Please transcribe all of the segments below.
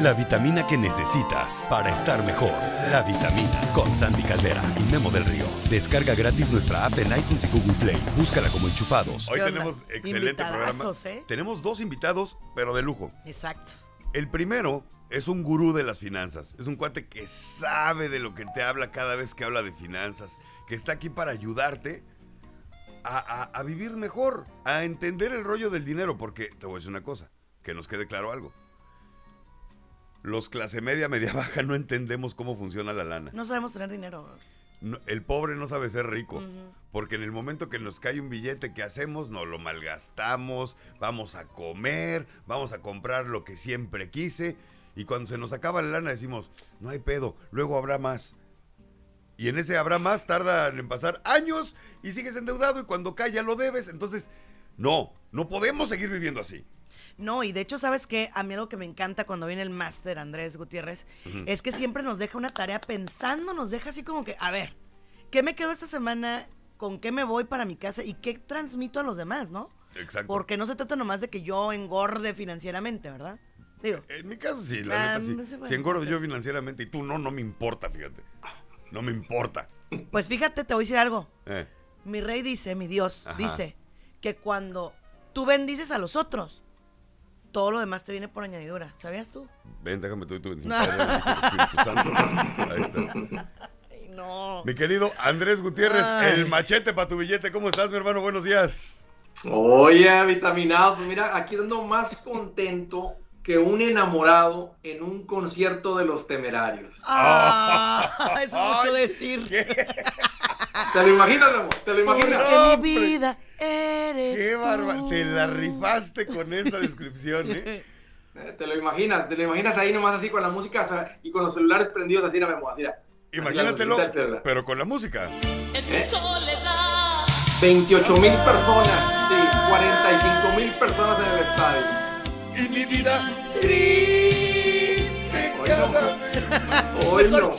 la vitamina que necesitas para estar mejor. La vitamina con Sandy Caldera y Memo del Río. Descarga gratis nuestra app en iTunes y Google Play. Búscala como enchufados. Hoy tenemos excelente programa. ¿eh? Tenemos dos invitados, pero de lujo. Exacto. El primero es un gurú de las finanzas. Es un cuate que sabe de lo que te habla cada vez que habla de finanzas. Que está aquí para ayudarte a, a- a vivir mejor, a entender el rollo del dinero. Porque te voy a decir una cosa, que nos quede claro algo. Los clase media, media baja no entendemos cómo funciona la lana. No sabemos tener dinero. No, el pobre no sabe ser rico. Porque en el momento que nos cae un billete, ¿qué hacemos? Nos lo malgastamos, vamos a comer, vamos a comprar lo que siempre quise. Y cuando se nos acaba la lana decimos, no hay pedo, luego habrá más. Y en ese habrá más tardan en pasar años y sigues endeudado y cuando cae ya lo debes. Entonces, no, no podemos seguir viviendo así. No, y de hecho, ¿sabes qué? A mí algo que me encanta cuando viene el máster Andrés Gutiérrez es que siempre nos deja una tarea pensando, nos deja así como que, a ver, ¿qué me quedo esta semana? ¿Con qué me voy para mi casa? ¿Y qué transmito a los demás, no? Exacto. Porque no se trata nomás de que yo engorde financieramente, ¿verdad? Digo, En mi caso sí, la Ah, neta sí. no sé, bueno, si engordo yo financieramente y tú no, no me importa, fíjate. No me importa. pues fíjate, te voy a decir algo. Eh, Mi rey dice, mi Dios, Ajá. dice que cuando tú bendices a los otros, todo lo demás te viene por añadidura. ¿Sabías tú? ven, déjame tú y tu bendición, Espíritu Santo. Ahí está. Ay, no. Mi querido Andrés Gutiérrez, Ay. el machete para tu billete. ¿Cómo estás, mi hermano? Buenos días. Oye, vitaminado, pues mira, aquí ando más contento que un enamorado en un concierto de los temerarios. Ah, eso es mucho Ay, decir. ¿Qué, ¿Te lo imaginas, amor? ¿Te lo Porque imaginas? No, mi vida eres qué tú. barba. Te la rifaste con esa descripción, ¿eh? Eh, Te lo imaginas, te lo imaginas ahí nomás así con la música o sea, y con los celulares prendidos así, mira, así, mira. Imagínatelo, la pero con la música. ¿Eh? 28 mil personas, sí, 45 mil personas en el estadio. Y mi vida triste Hoy cada no. vez. Hoy no.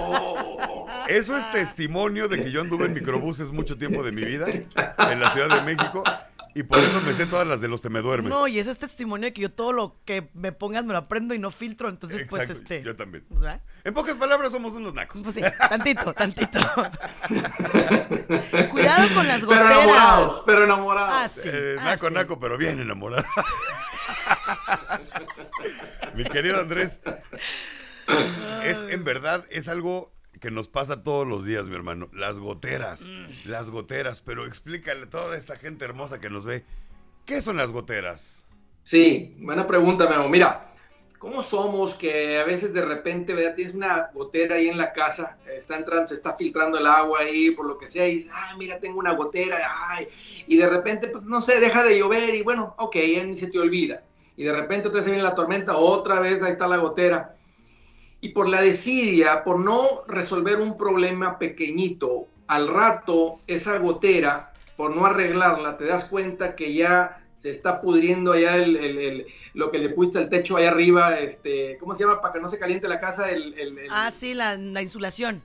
Oh. Eso es testimonio de que yo anduve en microbuses mucho tiempo de mi vida en la Ciudad de México y por eso me sé todas las de los te me duermes. No, y ese es testimonio de que yo todo lo que me pongas me lo aprendo y no filtro, entonces pues Exacto, este... yo también. ¿verdad? En pocas palabras somos unos nacos. Pues sí, tantito, tantito. Cuidado con las Pero goteras. enamorados, pero enamorados. Ah, sí. Eh, ah, naco, sí. naco, pero bien enamorado. Mi querido Andrés, es en verdad, es algo que nos pasa todos los días, mi hermano. Las goteras, Mm. las goteras. Pero explícale a toda esta gente hermosa que nos ve, ¿qué son las goteras? Sí, buena pregunta, Memo. Mira, ¿cómo somos que a veces de repente, ¿verdad? Tienes una gotera ahí en la casa, está entrando, se está filtrando el agua ahí, por lo que sea, y dices, ah, mira, tengo una gotera, ay, y de repente, pues no sé, deja de llover y bueno, ok, ya ni se te olvida. Y de repente otra vez viene la tormenta, otra vez ahí está la gotera. Y por la desidia, por no resolver un problema pequeñito, al rato esa gotera, por no arreglarla, te das cuenta que ya se está pudriendo allá el, lo que le pusiste al techo allá arriba, este, ¿cómo se llama? Para que no se caliente la casa, el- Ah, sí, la, la insulación.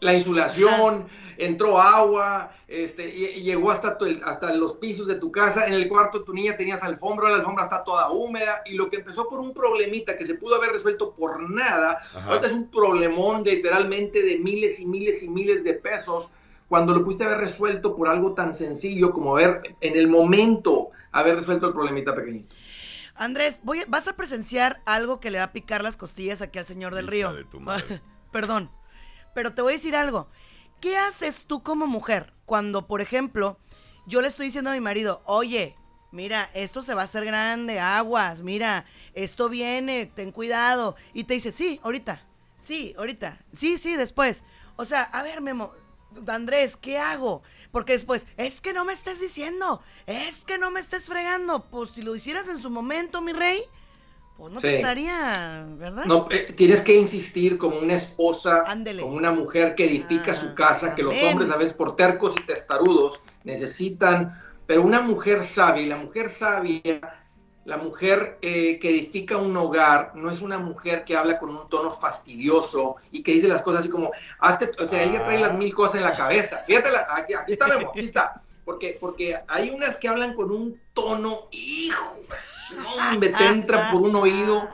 La insulación, entró agua, este, y, y llegó hasta, tu- hasta los pisos de tu casa, en el cuarto de tu niña tenías alfombra, la alfombra está toda húmeda, y lo que empezó por un problemita que se pudo haber resuelto por nada, Ajá. ahorita es un problemón literalmente de miles y miles y miles de pesos, cuando lo pudiste haber resuelto por algo tan sencillo como haber, en el momento, haber resuelto el problemita pequeñito. Andrés, voy a- vas a presenciar algo que le va a picar las costillas aquí al señor del Hija río. de tu madre. Perdón, pero te voy a decir algo. ¿Qué haces tú como mujer cuando, por ejemplo, yo le estoy diciendo a mi marido, oye, mira, esto se va a hacer grande, aguas, mira, esto viene, ten cuidado. Y te dice, sí, ahorita, sí, ahorita, sí, sí, después. O sea, a ver, Memo, Andrés, ¿qué hago? Porque después, es que no me estés diciendo, es que no me estés fregando. Pues si lo hicieras en su momento, mi rey, pues no te estaría, ¿verdad? No, eh, tienes que insistir como una esposa, Ándele. como una mujer que edifica Ah, su casa, que los hombres a veces por tercos y testarudos necesitan, pero una mujer sabia, la mujer sabia, la mujer eh, que edifica un hogar, no es una mujer que habla con un tono fastidioso y que dice las cosas así como, hazte, o sea, ella trae las mil cosas en la cabeza. Fíjate, aquí, aquí está, Memo, aquí está. Porque, porque hay unas que hablan con un tono, hijo, pues, hombre, te entra por un oído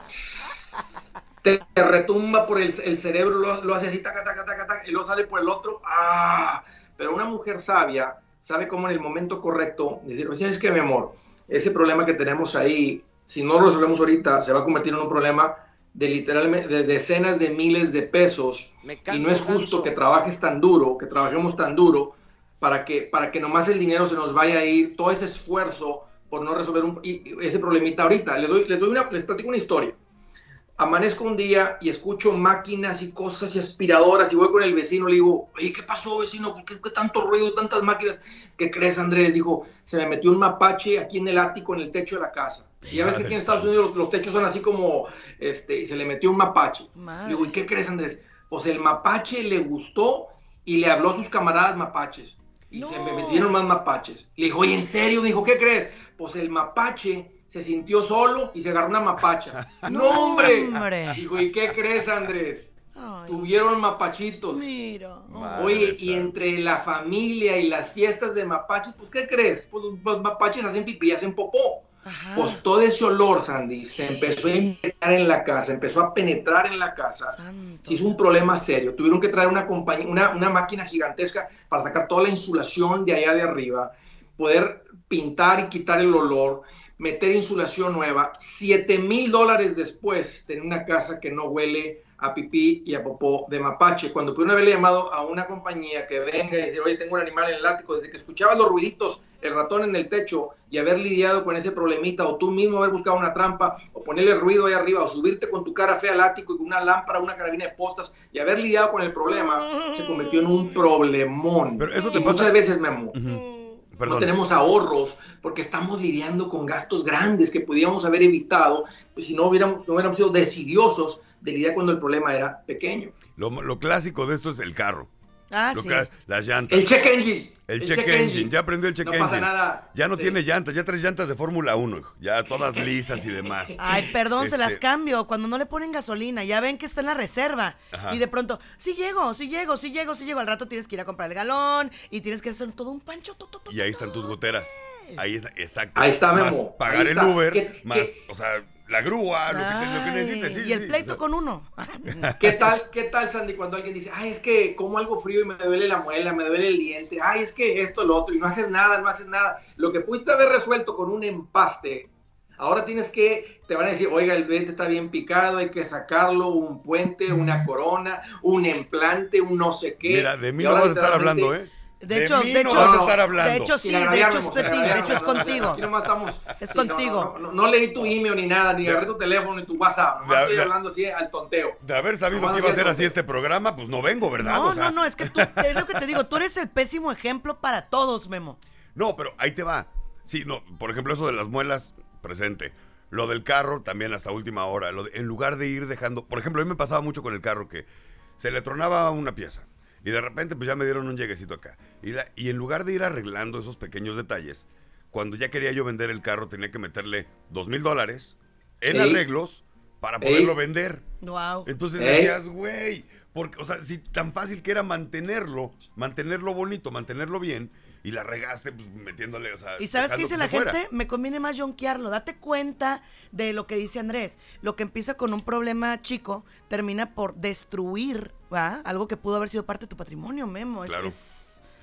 te, retumba por el, cerebro, lo, hace así, taca, taca, taca, taca, y luego sale por el otro, ¡ah! Pero una mujer sabia sabe cómo en el momento correcto decir, oye, es que mi amor, ese problema que tenemos ahí, si no lo resolvemos ahorita, se va a convertir en un problema de literalmente de decenas de miles de pesos. Y no es justo que trabajes tan duro, que trabajemos tan duro para que para que nomás el dinero se nos vaya a ir, todo ese esfuerzo por no resolver un, ese problemita ahorita. Les doy les doy una les platico una historia amanezco un día y escucho máquinas y cosas y aspiradoras y voy con el vecino, le digo, oye, ¿qué pasó vecino? ¿Qué, qué tanto ruido, tantas máquinas? ¿Qué crees, Andrés? Dijo, se me metió un mapache aquí en el ático, en el techo de la casa. Y a veces aquí en Estados Unidos los, techos son así como, este, y se le metió un mapache. Digo, ¿y qué crees, Andrés? Pues el mapache le gustó y le habló a sus camaradas mapaches. Y se me metieron más mapaches. Le dijo, oye, ¿en serio? Dijo, ¿qué crees? Pues el mapache se sintió solo y se agarró una mapacha. ¡No, hombre! Digo, ¿y qué crees, Andrés? Tuvieron mapachitos. Mira. Oye, y entre la familia y las fiestas de mapaches, pues, ¿qué crees? Pues los mapaches hacen pipí, hacen popó. Pues todo ese olor, Sandy, se empezó a penetrar en la casa, empezó a penetrar en la casa. Se hizo un problema serio. Tuvieron que traer una, compañía, una, una máquina gigantesca para sacar toda la insulación de allá de arriba, poder pintar y quitar el olor meter insulación nueva, 7 mil dólares después tener una casa que no huele a pipí y a popó de mapache. Cuando pudieron haberle llamado a una compañía que venga y decir, oye, tengo un animal en el ático, desde que escuchabas los ruiditos, el ratón en el techo y haber lidiado con ese problemita, o tú mismo haber buscado una trampa, o ponerle ruido ahí arriba, o subirte con tu cara fea al ático y con una lámpara, una carabina de postas, y haber lidiado con el problema, se convirtió en un problemón. Pero eso te y muchas veces, me amo no tenemos ahorros porque estamos lidiando con gastos grandes que podíamos haber evitado pues, si no hubiéramos, no hubiéramos sido decidiosos de lidiar cuando el problema era pequeño. Lo, clásico de esto es el carro. Ah, sí. las llantas. El check engine. El, check, engine. Ya aprendió el check engine. No pasa nada. Ya no tiene llantas, ya tres llantas de Fórmula 1, ya todas lisas y demás. Ay, perdón, se las este cambio. Cuando no le ponen gasolina, ya ven que está en la reserva. Y de pronto, sí llego, sí llego, sí llego, sí llego. Al rato tienes que ir a comprar el galón y tienes que hacer todo un pancho. y ahí están tus goteras. Ahí está, exacto. Ahí está, Memo. pagar el Uber, más, o sea, la grúa, lo que, necesites. y el pleito con uno. ¿Qué tal, ¿Qué tal, Sandy, cuando alguien dice, ay, es que como algo frío y me duele la muela, me duele el diente, ay, es que esto, lo otro, y no haces nada, no haces nada? Lo que pudiste haber resuelto con un empaste, ahora tienes que, te van a decir, oiga, el diente está bien picado, hay que sacarlo, un puente, una corona, un implante, un no sé qué. Mira, de mí no vas a estar hablando, ¿eh? De, hecho, de hecho, vas a estar hablando. de hecho sí, de hecho es, de hecho es contigo. Aquí nomás estamos, es contigo. No, leí tu email ni nada, ni agarré tu teléfono ni tu WhatsApp. Nomás estoy hablando así al tonteo. De haber sabido que iba a ser así este programa, pues no vengo, ¿verdad? No, no, no, es que tú, es lo que te digo, tú eres el pésimo ejemplo para todos, Memo. No, pero ahí te va. Sí, no, por ejemplo, eso de las muelas, presente. Lo del carro, también hasta última hora. Lo en lugar de ir dejando. Por ejemplo, a mí me pasaba mucho con el carro que se le tronaba una pieza y de repente, pues ya me dieron un lleguecito acá. Y, y en lugar de ir arreglando esos pequeños detalles, cuando ya quería yo vender el carro, tenía que meterle dos mil dólares en arreglos para poderlo vender. Wow. Entonces decías, güey, porque, o sea, si tan fácil que era mantenerlo, mantenerlo bonito, mantenerlo bien, y la regaste pues, metiéndole, o sea. ¿Y sabes qué dice la gente? Me conviene más jonquearlo. Date cuenta de lo que dice Andrés. Lo que empieza con un problema chico termina por destruir ¿va? algo que pudo haber sido parte de tu patrimonio, Memo.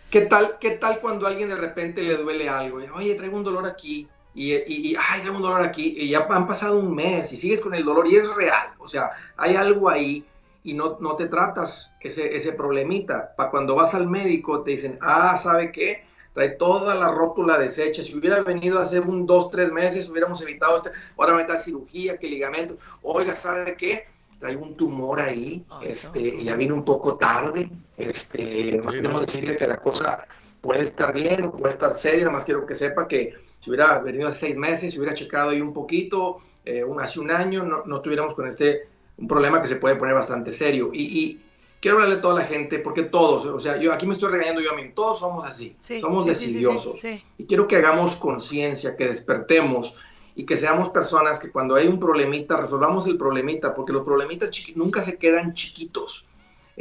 ¿Qué tal, ¿Qué tal cuando a alguien de repente le duele algo? Oye, traigo un dolor aquí. Y, y, ay, traigo un dolor aquí. Y ya han pasado un mes y sigues con el dolor y es real. O sea, hay algo ahí y no, no te tratas ese, ese problemita. Para cuando vas al médico te dicen, ah, ¿sabe qué? Trae toda la rótula deshecha. Si hubiera venido hace un dos, tres meses, hubiéramos evitado este, ahora va a estar cirugía, que ligamento. Oiga, ¿sabe qué? Trae un tumor ahí, este, ya vino un poco tarde. Este, no queremos decirle que la cosa puede estar bien, puede estar seria, nada más quiero que sepa que si hubiera venido hace seis meses, si hubiera checado ahí un poquito, eh, hace un año, no, no tuviéramos con este un problema que se puede poner bastante serio. Y, y quiero hablarle a toda la gente, porque todos, o sea, yo aquí me estoy regañando yo a mí, todos somos así, somos decidiosos. y quiero que hagamos conciencia, que despertemos y que seamos personas que cuando hay un problemita, resolvamos el problemita, porque los problemitas nunca se quedan chiquitos.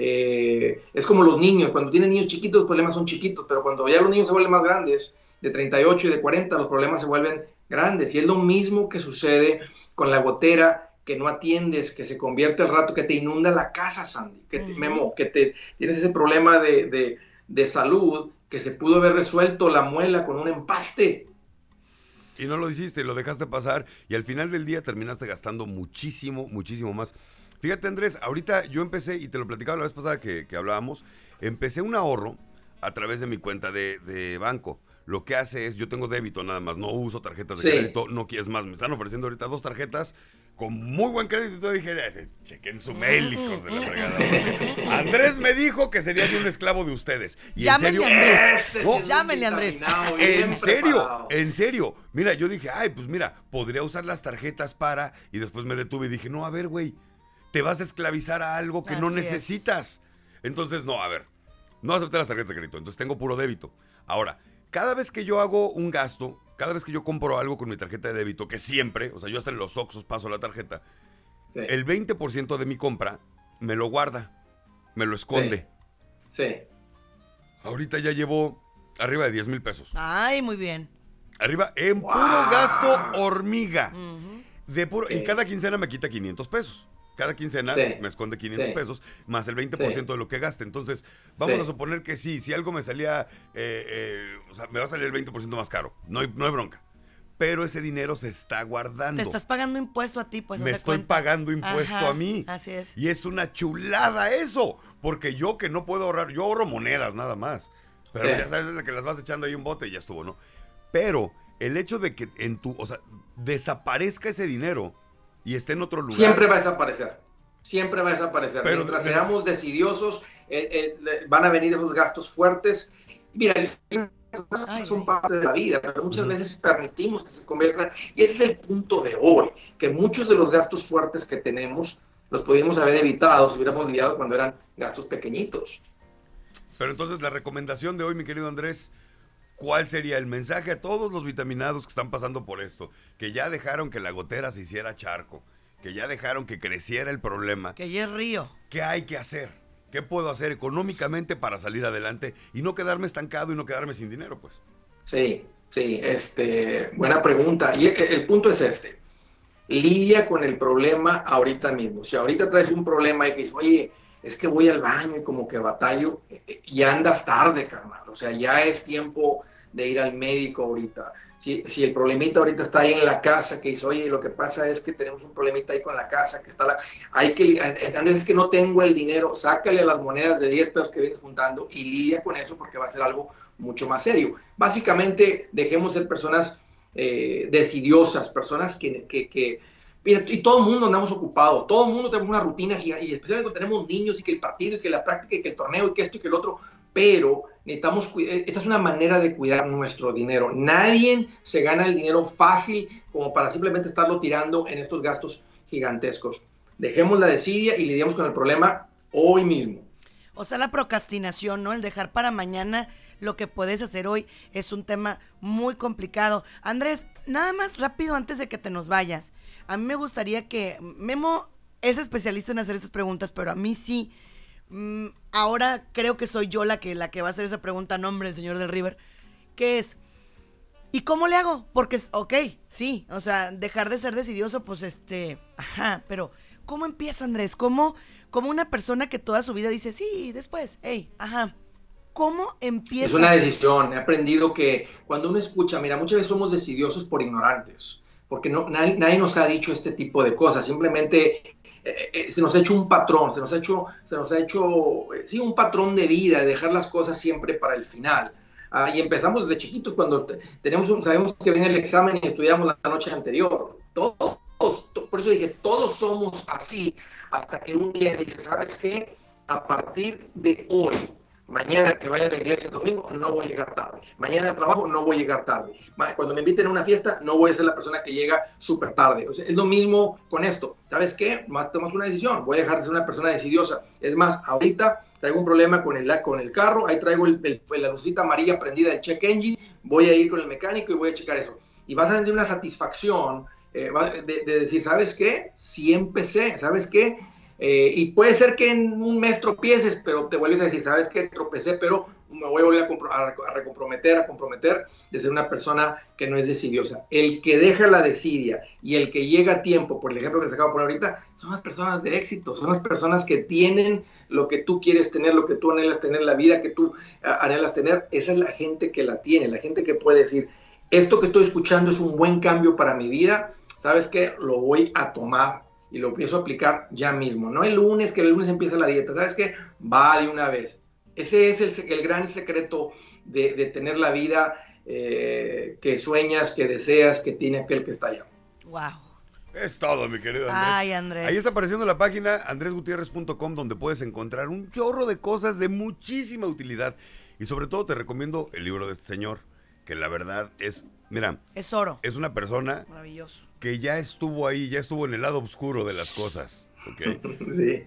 Eh, es como los niños, cuando tienen niños chiquitos los problemas son chiquitos, pero cuando ya los niños se vuelven más grandes, de 38 y de 40, los problemas se vuelven grandes. Y es lo mismo que sucede con la gotera que no atiendes, que se convierte al rato, que te inunda la casa, Sandy, que te, Memo, que te tienes ese problema de, de salud que se pudo haber resuelto la muela con un empaste. Y no lo hiciste, lo dejaste pasar y al final del día terminaste gastando muchísimo, muchísimo más. Fíjate Andrés, ahorita yo empecé, y te lo platicaba la vez pasada que, hablábamos, empecé un ahorro a través de mi cuenta de, banco lo que hace es, yo tengo débito nada más, no uso tarjetas de crédito, no quieres más, me están ofreciendo ahorita dos tarjetas con muy buen crédito y todo dije, chequen su mail, hijos de la fregada. Andrés me dijo que sería yo un esclavo de ustedes. Y Llámenle en serio, Andrés. Llámenle Andrés. En serio, en serio. Mira, yo dije, ay, pues mira, podría usar las tarjetas para, y después me detuve y dije, no, a ver, güey, te vas a esclavizar a algo que no necesitas. Entonces, no, a ver, no acepté las tarjetas de crédito, entonces tengo puro débito. Ahora, cada vez que yo hago un gasto, cada vez que yo compro algo con mi tarjeta de débito, que siempre, o sea, yo hasta en los Oxos paso la tarjeta, el 20% de mi compra me lo guarda, me lo esconde. Sí. Ahorita ya llevo arriba de 10 mil pesos. Ay, muy bien. Arriba, en puro gasto hormiga. de puro, Y cada quincena me quita 500 pesos. Cada quincena me esconde 500 pesos, más el 20% de lo que gaste. Entonces, vamos a suponer que sí, si algo me salía, eh, eh, o sea, me va a salir el 20% más caro. No hay, no hay bronca. Pero ese dinero se está guardando. Te estás pagando impuesto a ti, pues. Me estoy pagando impuesto a mí. Así es. Y es una chulada eso. Porque yo que no puedo ahorrar, yo ahorro monedas nada más. Pero ya sabes que las vas echando ahí un bote y ya estuvo, ¿no? Pero el hecho de que en tu, o sea, desaparezca ese dinero y esté en otro lugar. Siempre va a desaparecer. Siempre va a desaparecer. Mientras seamos decidiosos, eh, eh, van a venir esos gastos fuertes. Mira, son parte de la vida, pero muchas veces permitimos que se conviertan. Y ese es el punto de hoy, que muchos de los gastos fuertes que tenemos los podríamos haber evitado si hubiéramos lidiado cuando eran gastos pequeñitos. Pero entonces la recomendación de hoy, mi querido Andrés, ¿Cuál sería el mensaje a todos los vitaminados que están pasando por esto? Que ya dejaron que la gotera se hiciera charco, que ya dejaron que creciera el problema. Que ya es río. ¿Qué hay que hacer? ¿Qué puedo hacer económicamente para salir adelante y no quedarme estancado y no quedarme sin dinero, pues? Sí, sí, este, buena pregunta. Y el punto es este. Lidia con el problema ahorita mismo. Si ahorita traes un problema y que dices, oye, es que voy al baño y como que batallo, eh, eh, y andas tarde, carnal. O sea, ya es tiempo de ir al médico ahorita. Si, si, el problemita ahorita está ahí en la casa, que dice, oye, lo que pasa es que tenemos un problemita ahí con la casa, que está la... Hay que, es que no tengo el dinero, sácale las monedas de 10 pesos que vienes juntando y lidia con eso porque va a ser algo mucho más serio. Básicamente, dejemos ser personas eh, decidiosas, personas que y todo el mundo andamos ocupados, todo el mundo tenemos una rutina y especialmente cuando tenemos niños y que el partido y que la práctica y que el torneo y que esto y que el otro, pero necesitamos, esta es una manera de cuidar nuestro dinero. Nadie se gana el dinero fácil como para simplemente estarlo tirando en estos gastos gigantescos. Dejemos la desidia y lidiamos con el problema hoy mismo. O sea, la procrastinación, ¿no? El dejar para mañana lo que puedes hacer hoy es un tema muy complicado. Andrés, nada más rápido antes de que te nos vayas. A mí me gustaría que Memo es especialista en hacer estas preguntas, pero a mí sí. Mm, ahora creo que soy yo la que, la que va a hacer esa pregunta a nombre del señor del River. Que es, ¿y cómo le hago? Porque, ok, sí, o sea, dejar de ser decidioso, pues este, ajá, pero ¿cómo empiezo, Andrés? ¿Cómo, como una persona que toda su vida dice, sí, después, hey, ajá, ¿Cómo empieza? Es una decisión. He aprendido que cuando uno escucha, mira, muchas veces somos decidiosos por ignorantes porque no, nadie, nos ha dicho este tipo de cosas, simplemente eh, eh, se nos ha hecho un patrón, se nos ha hecho, se nos ha hecho eh, sí, un patrón de vida, de dejar las cosas siempre para el final. Ah, y empezamos desde chiquitos cuando tenemos sabemos que viene el examen y estudiamos la noche anterior. Todos, por eso dije, todos somos así, hasta que un día dices, ¿sabes qué? A partir de hoy, Mañana que vaya a la iglesia el domingo no voy a llegar tarde. Mañana al trabajo no voy a llegar tarde. Cuando me inviten a una fiesta no voy a ser la persona que llega súper tarde. es lo mismo con esto. ¿Sabes qué? Más tomas una decisión. Voy a dejar de ser una persona decidiosa. Es más, ahorita traigo un problema con el, con el carro. Ahí traigo el, la lucita amarilla prendida del check engine. Voy a ir con el mecánico y voy a checar eso. Y vas a tener una satisfacción eh, de, de decir, ¿sabes qué? Sí empecé. ¿Sabes qué? Eh, y puede ser que en un mes tropieces, pero te vuelves a decir, ¿sabes qué? Tropecé, pero me voy a volver a, recomprometer, a comprometer de ser una persona que no es decidiosa. El que deja la desidia y el que llega a tiempo, por el ejemplo que se acaba de poner ahorita, son las personas de éxito, son las personas que tienen lo que tú quieres tener, lo que tú anhelas tener, la vida que tú ah, anhelas tener. Esa es la gente que la tiene, la gente que puede decir, esto que estoy escuchando es un buen cambio para mi vida, ¿sabes qué? Lo voy a tomar y lo empiezo a aplicar ya mismo. No el lunes, que el lunes empieza la dieta, ¿sabes qué? Va de una vez. Ese es el, gran secreto de, tener la vida eh, que sueñas, que deseas, que tiene aquel que está allá. Wow. Es todo, mi querido Andrés. Ay, Andrés. Ahí está apareciendo la página andresgutierrez.com donde puedes encontrar un chorro de cosas de muchísima utilidad. Y sobre todo te recomiendo el libro de este señor, que la verdad es, mira, es oro. Es una persona maravilloso que ya estuvo ahí, ya estuvo en el lado oscuro de las cosas. ¿ok?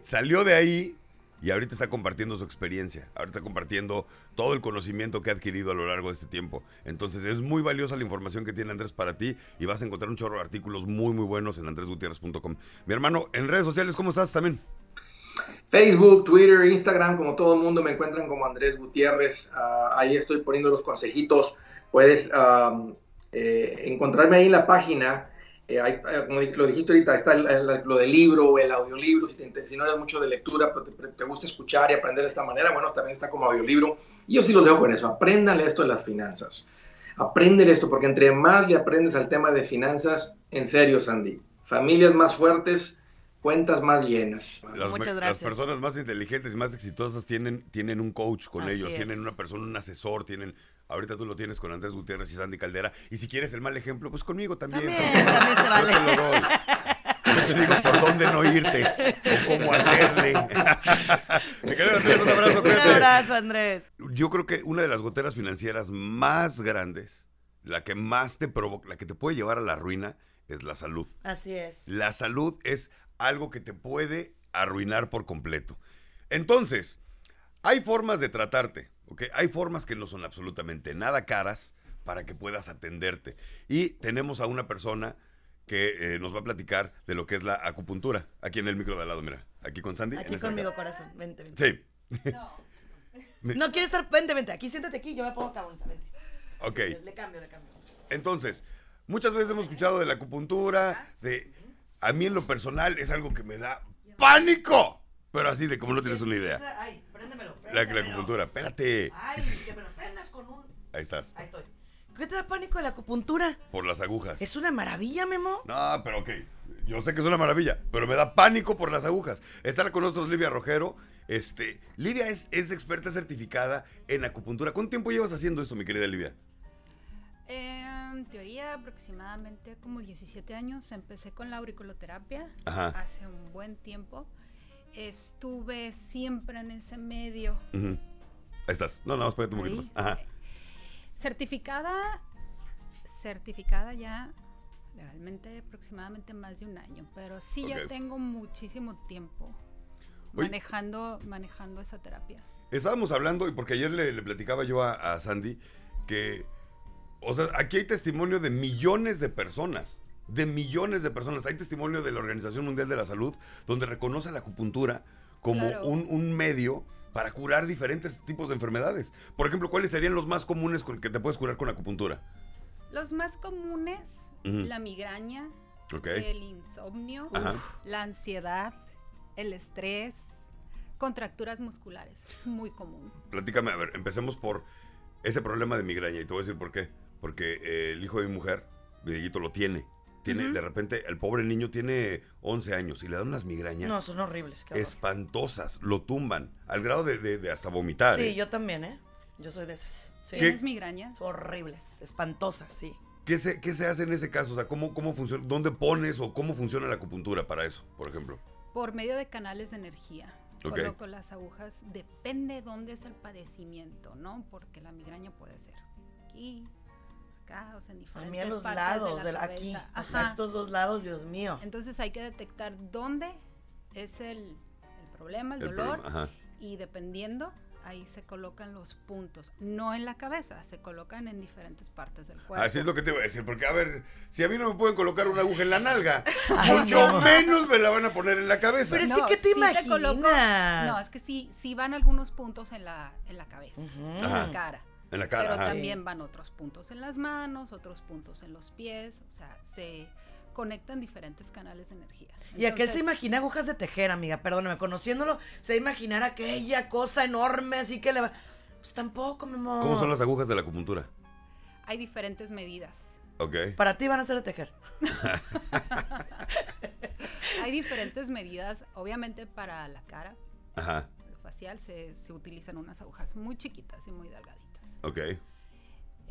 Salió de ahí y ahorita está compartiendo su experiencia. Ahorita está compartiendo todo el conocimiento que ha adquirido a lo largo de este tiempo. Entonces es muy valiosa la información que tiene Andrés para ti y vas a encontrar un chorro de artículos muy, muy buenos en andresgutierrez.com. Mi hermano, en redes sociales, ¿cómo estás también? Facebook, Twitter, Instagram, como todo el mundo me encuentran como Andrés Gutiérrez. Ah, ahí estoy poniendo los consejitos. Puedes eh, encontrarme ahí en la página eh, eh, como lo dijiste ahorita, está lo del libro, el audiolibro, si, te, si no eres mucho de lectura, pero te, gusta escuchar y aprender de esta manera, bueno, también está como audiolibro. Yo sí los dejo con eso, apréndale esto de las finanzas. Apréndele esto, porque entre más le aprendes al tema de finanzas, en serio, Sandy, familias más fuertes, cuentas más llenas. Muchas gracias. Las personas más inteligentes y más exitosas tienen, tienen un coach con ellos, tienen una persona, un asesor, tienen Ahorita tú lo tienes con Andrés Gutiérrez y Sandy Caldera. Y si quieres el mal ejemplo, pues conmigo también. También, también se vale. Yo te lo doy. Yo te digo por dónde no irte o cómo hacerle. Me querido Andrés, un abrazo. Un abrazo, Andrés. Yo creo que una de las goteras financieras más grandes, la que más te provoca, la que te puede llevar a la ruina, es la salud. Así es. La salud es algo que te puede arruinar por completo. Entonces, hay formas de tratarte. Hay formas que no son absolutamente nada caras para que puedas atenderte. Y tenemos a una persona que eh, nos va a platicar de lo que es la acupuntura. Aquí en el micro de al lado, mira. Aquí con Sandy. Aquí conmigo, corazón. Vente, vente. Sí. No. no quieres estar. Vente, vente. Aquí siéntate aquí. Yo me pongo acá, vente. Ok. Le, cambio, le cambio. Entonces, muchas veces hemos escuchado de la acupuntura. De, a mí en lo personal es algo que me da pánico. Pero así de como no tienes una idea. Ay, préndemelo. La, la acupuntura, espérate. Ay, que me lo prendas con un. Ahí estás. Ahí estoy. ¿Qué te da pánico de la acupuntura? Por las agujas. Es una maravilla, Memo. No, pero ok. Yo sé que es una maravilla, pero me da pánico por las agujas. Está con nosotros Livia Rojero. Este, Livia es, es experta certificada en acupuntura. ¿Cuánto tiempo llevas haciendo esto, mi querida Livia? En teoría, aproximadamente como 17 años. Empecé con la auriculoterapia hace un buen tiempo estuve siempre en ese medio. Ahí estás. No, no, espérate un poquito más. Ajá. Certificada, certificada ya legalmente aproximadamente más de un año, pero sí ya tengo muchísimo tiempo manejando, manejando esa terapia. Estábamos hablando, y porque ayer le, platicaba yo a, a Sandy, que, o sea, aquí hay testimonio de millones de personas de millones de personas. Hay testimonio de la Organización Mundial de la Salud donde reconoce la acupuntura como un, medio para curar diferentes tipos de enfermedades. Por ejemplo, ¿cuáles serían los más comunes con que te puedes curar con acupuntura? Los más comunes, la migraña, el insomnio, la ansiedad, el estrés, contracturas musculares. Es muy común. Platícame, a ver, empecemos por ese problema de migraña y te voy a decir por qué. Porque eh, el hijo de mi mujer, Videllito, lo tiene. Tiene, de repente, el pobre niño tiene 11 años y le dan unas migrañas. No, son horribles. espantosas, lo tumban, al grado de, hasta vomitar. Sí, ¿eh? yo también, ¿eh? Yo soy de esas. ¿Tienes migrañas? horribles, espantosas, sí. ¿Qué se, ¿Qué se hace en ese caso? O sea, ¿cómo, ¿cómo funciona? ¿Dónde pones o cómo funciona la acupuntura para eso, por ejemplo? Por medio de canales de energía. Coloco las agujas, depende dónde es el padecimiento, ¿no? Porque la migraña puede ser aquí, en diferentes a mí a los lados, de, aquí, a estos dos lados, Dios mío. Entonces hay que detectar dónde es el, problema, el, dolor, y dependiendo ahí se colocan los puntos, no en la cabeza, se colocan en diferentes partes del cuerpo. Así es lo que te voy a decir, porque a ver, si a mí no me pueden colocar una aguja en la nalga, mucho menos me la van a poner en la cabeza. Pero es que, ¿qué te imaginas? no, es que sí, sí van algunos puntos en la, en la cabeza, en la cara. En la cara. Pero también van otros puntos en las manos, otros puntos en los pies, o sea, se conectan diferentes canales de energía. y aquel se imagina agujas de tejer, amiga, perdóname, conociéndolo, se imaginar aquella cosa enorme así que le va... Pues tampoco, mi amor. ¿Cómo son las agujas de la acupuntura? Hay diferentes medidas. Ok. Para ti van a ser de tejer. Hay diferentes medidas, obviamente para la cara. Ajá. El facial se, se utilizan unas agujas muy chiquitas y muy delgaditas. Ok.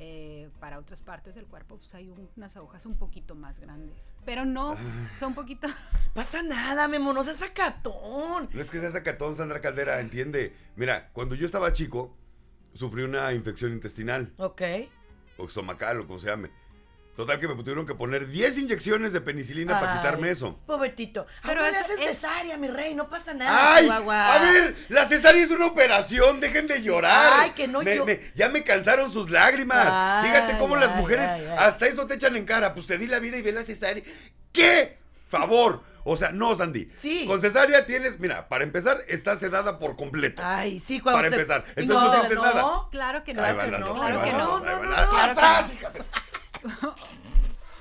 Eh, para otras partes del cuerpo pues hay unas agujas un poquito más grandes. Pero no, ah. son un poquito... Pasa nada, Memo, no seas sacatón. No es que sea sacatón, Sandra Caldera, entiende. Mira, cuando yo estaba chico, sufrí una infección intestinal. Ok. O estomacal, o como se llame. Total que me tuvieron que poner 10 inyecciones de penicilina para quitarme eso. Pobretito. Pero es hacen cesárea, mi rey, no pasa nada. Ay, a ver, la cesárea es una operación, dejen de llorar. Ay, que no yo... Ya me cansaron sus lágrimas. Fíjate cómo las mujeres hasta eso te echan en cara. Pues te di la vida y ve la cesárea. ¿Qué? Favor. O sea, no, Sandy. Sí. Con cesárea tienes, mira, para empezar, estás sedada por completo. Ay, sí, cuando Para empezar. Entonces no, sientes nada. Claro que no. Claro que no. Claro que no. Atrás,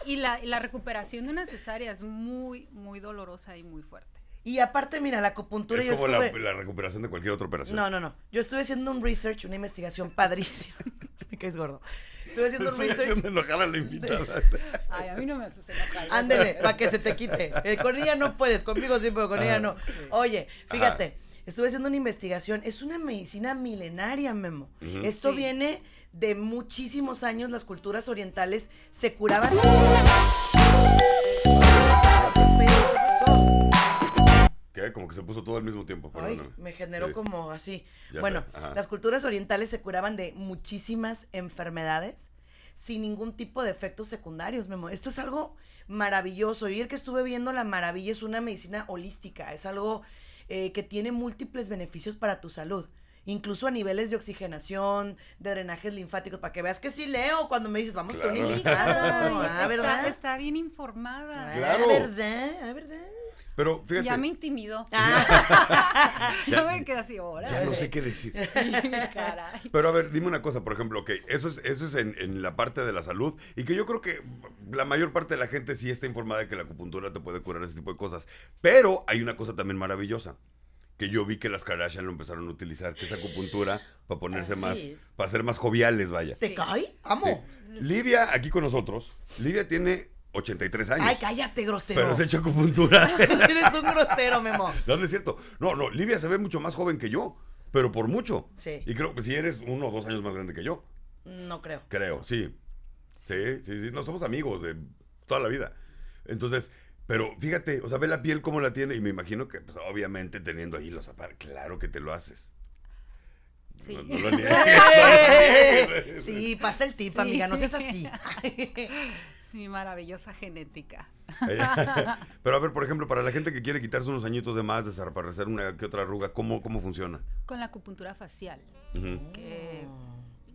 y, la, la recuperación de una cesárea es muy, muy dolorosa y muy fuerte. Y aparte, mira, la acupuntura. Es como la, recuperación de cualquier otra operación. No, no, no. Yo estuve haciendo un research, una investigación padrísima. que es gordo. Estuve haciendo un research. Haciendo enojar a la invitada. Ay, a mí no me haces enojar. Ándele, para que se te quite. Eh, con ella no puedes, conmigo sí, pero con ella no. Oye, fíjate, estuve haciendo una investigación. Es una medicina milenaria, Memo. Esto viene de muchísimos años las culturas orientales se curaban. ¿Qué? Como que se puso todo al mismo tiempo. Ay, me generó como así. bueno, las culturas orientales se curaban de muchísimas enfermedades sin ningún tipo de efectos secundarios, Memo. Esto es algo maravilloso. Y el que estuve viendo la maravilla es una medicina holística, es algo eh, que tiene múltiples beneficios para tu salud incluso a niveles de oxigenación, de drenajes linfáticos, para que veas que sí leo cuando me dices, vamos con ah, ¿verdad? Está, bien informada. Claro. Ah, ¿verdad? Ah, ¿verdad? Pero fíjate. Ya me intimidó. Ah. ya me quedé así ahora. Ya no sé qué decir. Pero a ver, dime una cosa, por ejemplo, que eso es, eso es en, en, la parte de la salud y que yo creo que la mayor parte de la gente sí está informada de que la acupuntura te puede curar ese tipo de cosas. Pero hay una cosa también maravillosa que yo vi que las Kardashian lo empezaron a utilizar, que es acupuntura, para ponerse ah, más, para ser más joviales, vaya. ¿Te cae? Amo. Livia, aquí con nosotros, Livia tiene 83 años. Ay, cállate, grosero. Pero se hecho acupuntura. Eres un grosero, Memo. No, no es cierto. No, no, Livia se ve mucho más joven que yo, pero por mucho. Sí. Y creo que si eres uno o dos años más grande que yo. No creo. Creo, sí. Sí, sí, sí. No somos amigos de toda la vida. Entonces, pero fíjate, o sea, ve la piel como la tiene y me imagino que, pues, obviamente teniendo ahí los zapatos, claro que te lo haces. Sí. sí, pasa el tip, amiga, no seas así. Es mi maravillosa genética. Pero a ver, por ejemplo, para la gente que quiere quitarse unos añitos de más, desaparecer una que otra arruga, ¿cómo, cómo funciona? Con la acupuntura facial. que,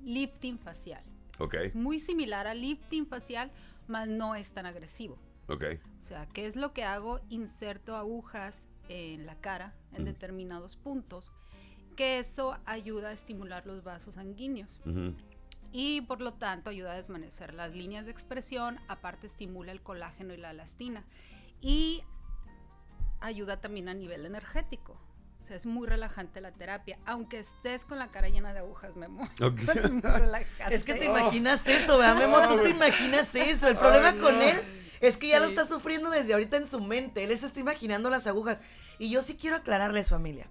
lifting facial. Ok. muy similar al lifting facial, mas no es tan agresivo. Ok. O sea, ¿qué es lo que hago? Inserto agujas en la cara, en determinados puntos, que eso ayuda a estimular los vasos sanguíneos. Y por lo tanto ayuda a desvanecer las líneas de expresión, aparte estimula el colágeno y la elastina. Y ayuda también a nivel energético. O sea, es muy relajante la terapia, aunque estés con la cara llena de agujas, Memo. Es muy relajante. Es que te imaginas eso, ¿verdad, Memo? Tú te imaginas eso. El problema con él es que ya lo está sufriendo desde ahorita en su mente. Él se está imaginando las agujas. Y yo sí quiero aclararle su familia.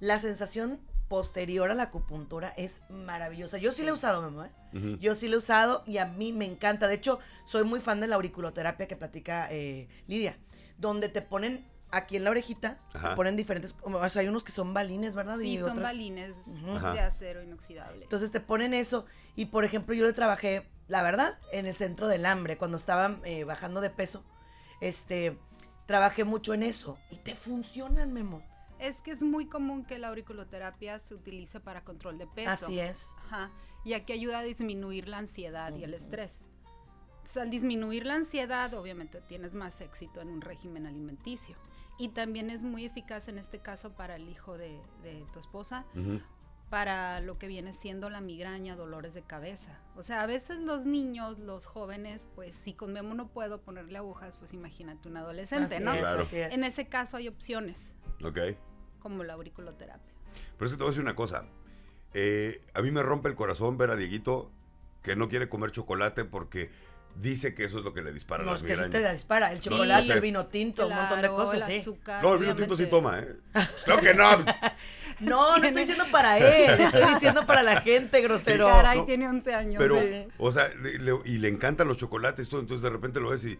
La sensación posterior a la acupuntura es maravillosa. Yo sí, la he usado, Memo, ¿eh? Yo sí la he usado y a mí me encanta. De hecho, soy muy fan de la auriculoterapia que platica eh, Lidia, donde te ponen aquí en la orejita, te ponen diferentes, o sea, hay unos que son balines, ¿verdad? Sí, son balines de acero inoxidable. Entonces te ponen eso y, por ejemplo, yo le trabajé la verdad, en el centro del hambre, cuando estaba eh, bajando de peso, este, trabajé mucho en eso. Y te funcionan, Memo. Es que es muy común que la auriculoterapia se utilice para control de peso. Así es. Ajá. Y aquí ayuda a disminuir la ansiedad y el estrés. Entonces, al disminuir la ansiedad, obviamente tienes más éxito en un régimen alimenticio. Y también es muy eficaz en este caso para el hijo de, tu esposa, para lo que viene siendo la migraña, dolores de cabeza. O sea, a veces los niños, los jóvenes, pues si con Memo no puedo ponerle agujas, pues imagínate un adolescente, ¿no? En ese caso hay opciones. Ok. Como la auriculoterapia. Pero es que te voy a decir una cosa. Eh, a mí me rompe el corazón ver a Dieguito que no quiere comer chocolate porque dice que eso es lo que le dispara no, las que sí te dispara, el chocolate, el vino tinto, un montón de cosas, sí. no, el vino tinto sí toma, ¿eh? Creo que no. no, no estoy diciendo para él, estoy diciendo para la gente, grosero. Sí, caray, tiene 11 años. Pero, o sea, y le encantan los chocolates, todo, entonces de repente lo ves y,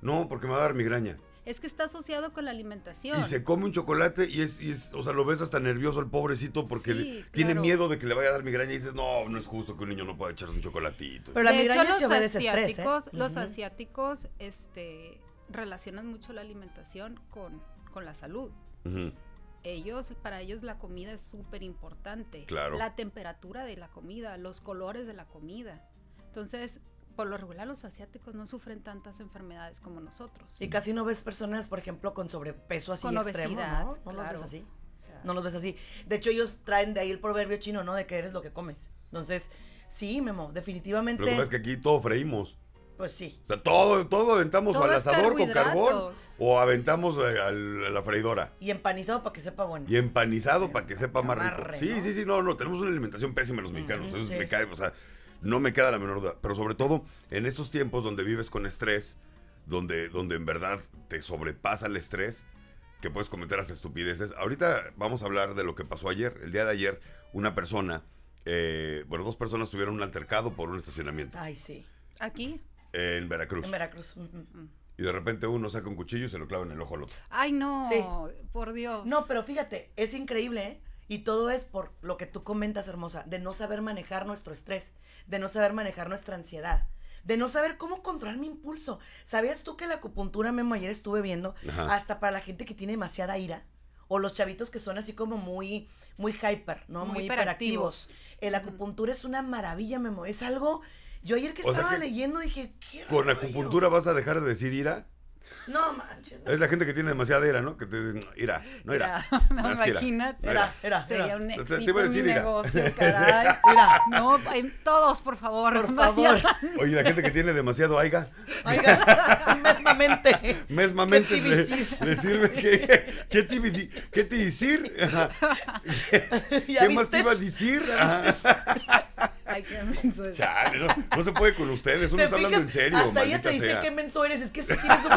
no, porque me va a dar migraña es que está asociado con la alimentación. Y se come un chocolate y es, y es o sea, lo ves hasta nervioso el pobrecito porque tiene miedo de que le vaya a dar migraña y dices, no, no es justo que un niño no pueda echarse un chocolatito. Pero la migraña se obedece estrés, ¿eh? Los asiáticos este, relacionan mucho la alimentación con, con la salud. Ellos, para ellos la comida es súper importante. Claro. La temperatura de la comida, los colores de la comida. Entonces, por lo regular los asiáticos no sufren tantas enfermedades como nosotros. Y casi no ves personas, por ejemplo, con sobrepeso así extremo, ¿no? No los ves así. no los ves así. De hecho, ellos traen de ahí el proverbio chino, ¿no? De que eres lo que comes. Entonces, sí, Memo, definitivamente. Lo que es que aquí todo freímos. Pues sí. O sea, todo, todo aventamos al asador con carbón o aventamos eh, a la freidora. Y empanizado para que sepa bueno. Y empanizado para que sepa más rico. Sí, sí, sí, no, no, tenemos una alimentación pésima los mexicanos. Eso me cae, o sea, no me queda la menor duda. Pero sobre todo en esos tiempos donde vives con estrés, donde, donde en verdad te sobrepasa el estrés, que puedes cometer las estupideces. Ahorita vamos a hablar de lo que pasó ayer. El día de ayer, una persona, eh, bueno, dos personas tuvieron un altercado por un estacionamiento. Ay, sí. ¿Aquí? En Veracruz. En Veracruz. Mm. Y de repente uno saca un cuchillo y se lo clava en el ojo al otro. Ay, no, por Dios. No, pero fíjate, es increíble, ¿eh? Y todo es por lo que tú comentas, hermosa, de no saber manejar nuestro estrés, de no saber manejar nuestra ansiedad, de no saber cómo controlar mi impulso. ¿Sabías tú que la acupuntura, Memo, ayer estuve viendo, hasta para la gente que tiene demasiada ira? O los chavitos que son así como muy, muy hyper, ¿no? Muy, hiperactivos. El acupuntura es una maravilla, Memo. Es algo... Yo ayer que estaba leyendo dije, ¿qué ¿Con acupuntura vas a dejar de decir ira? No manches. Es la gente que tiene demasiada ira, ¿no? Que te ira, no ira. No, imagínate. Ira, ira, Sería un éxito te iba a decir, negocio, caray. Mira. No, todos, por favor. Por favor. Oye, la gente que tiene demasiado aiga. Aiga, mesmamente. Mesmamente le, le, sirve que, ¿qué te, qué te decir? ¿Qué más te iba a decir? Ay, qué menso Chale, no, no, se puede con ustedes, uno está hablando en serio. Hasta ella te dice qué menso eres, es que si tienes un...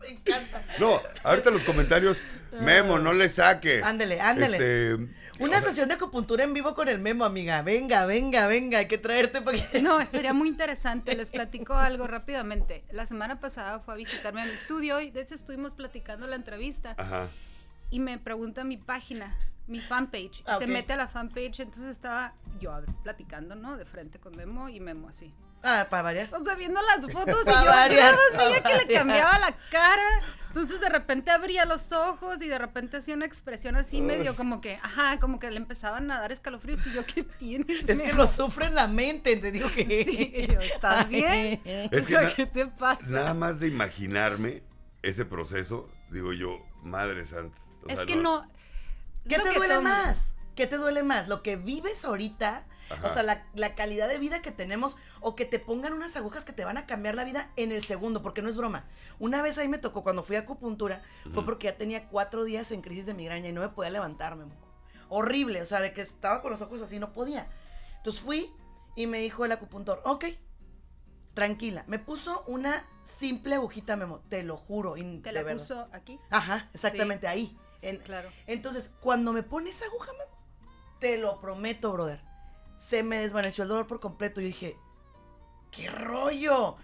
Me encanta. No, ahorita los comentarios, Memo, no le saques. Ándele, ándele. Este, Una sesión de acupuntura en vivo con el Memo, amiga. Venga, venga, venga, hay que traerte para que... No, estaría muy interesante. Les platico algo rápidamente. La semana pasada fue a visitarme a mi estudio y de hecho estuvimos platicando la entrevista. Ajá. Y me pregunta mi página mi fanpage. Ah, se mete a la fanpage, entonces estaba yo platicando, ¿no? De frente con Memo y Memo así. Ah, para variar. O sea, viendo las fotos y yo variar, veía que le cambiaba la cara. Entonces de repente abría los ojos y de repente hacía una expresión así medio como que, ajá, como que le empezaban a dar escalofríos y yo, ¿qué tiene? Es que lo sufre en la mente, te digo que... Sí, yo, ¿estás bien? Es que ¿qué te pasa? Nada más de imaginarme ese proceso, digo yo, madre santa. es que no ¿Qué te duele más? ¿Qué te duele más? ¿Lo que vives ahorita? O sea, la, calidad de vida que tenemos o que te pongan unas agujas que te van a cambiar la vida en el segundo, porque no es broma. Una vez ahí me tocó, cuando fui a acupuntura, fue porque ya tenía cuatro días en crisis de migraña y no me podía levantarme. Horrible, o sea, de que estaba con los ojos así, no podía. Entonces fui y me dijo el acupuntor, ok, tranquila. Me puso una simple agujita, Memo, te lo juro. ¿Te la puso aquí? Ajá, exactamente ahí claro. Entonces, cuando me pone esa aguja, te lo prometo, brother. Se me desvaneció el dolor por completo. Y dije, ¿qué rollo?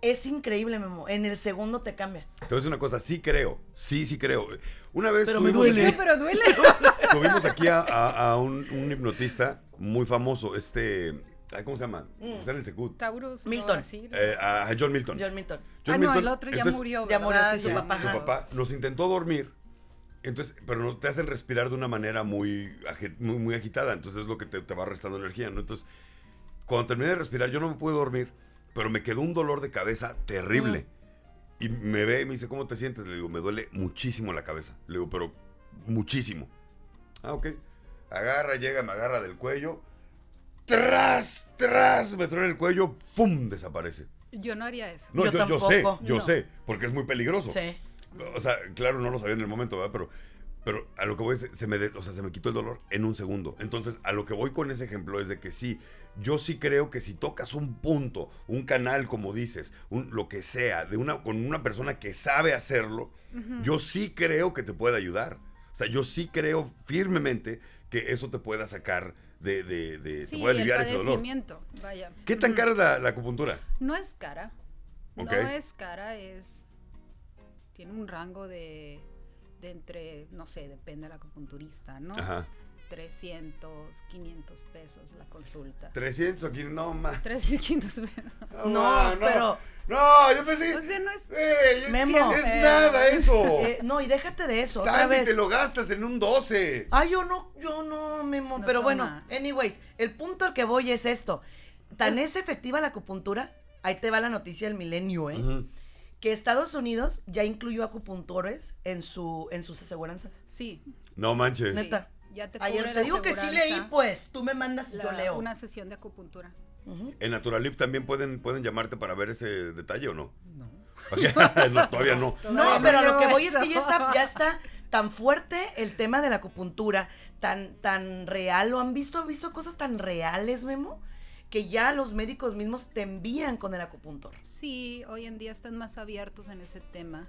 Es increíble, Memo. En el segundo te cambia. Te voy a decir una cosa, sí creo. Sí, sí creo. Una vez. Pero me duele. pero duele. Tuvimos aquí a, un, hipnotista muy famoso, este. ¿Cómo se llama? Mm. Está en el Secut. Taurus. Milton. Eh, a John Milton. John Milton. John ah, Milton. no, el otro ya murió. Ya murió, sí, su papá. Su papá nos intentó dormir Entonces, pero no te hacen respirar de una manera muy, muy, agitada. Entonces es lo que te, va restando energía, ¿no? Entonces, cuando terminé de respirar, yo no me pude dormir, pero me quedó un dolor de cabeza terrible. Y me ve y me dice, ¿cómo te sientes? Le digo, me duele muchísimo la cabeza. Le digo, pero muchísimo. Ah, ok. Agarra, llega, me agarra del cuello. ¡Tras! ¡Tras! Me trae el cuello, ¡pum! Desaparece. Yo no haría eso. No, yo, yo, sé, yo sé, porque es muy peligroso. Sí. O sea, claro, no lo sabía en el momento, ¿verdad? Pero, pero a lo que voy, se, se me, o sea, se me quitó el dolor en un segundo. Entonces, a lo que voy con ese ejemplo es de que sí, yo sí creo que si tocas un punto, un canal, como dices, un, lo que sea, de una, con una persona que sabe hacerlo, yo sí creo que te puede ayudar. O sea, yo sí creo firmemente que eso te pueda sacar de, de, de te puede aliviar ese dolor. Vaya. ¿Qué tan cara es la, acupuntura? No es cara. No es cara, es tiene un rango de, de entre, no sé, depende del acupunturista, ¿no? Ajá. 300, 500 pesos la consulta. 300 o 500, no más. 300, 500 pesos. No, no, pero. No, yo pensé. O sea, no es. Eh, Memo, es nada eso. Eh, no, y déjate de eso. Otra vez. te lo gastas en un 12. Ah, yo no, yo no, Memo. pero bueno, anyways, el punto al que voy es esto. Tan es, efectiva la acupuntura. Ahí te va la noticia del milenio, ¿eh? Que Estados Unidos ya incluyó acupuntores en su en sus aseguranzas. Sí. No manches. Neta. Ya te Ayer te digo que sí leí, pues. Tú me mandas, yo leo. Una sesión de acupuntura. ¿En Naturalip también pueden, pueden llamarte para ver ese detalle o no? No. todavía no. No, pero lo que voy es que ya está, ya está tan fuerte el tema de la acupuntura, tan, tan real. ¿Lo han visto? ¿Han visto cosas tan reales, Memo? Que ya los médicos mismos te envían con el acupuntor. Sí, hoy en día están más abiertos en ese tema.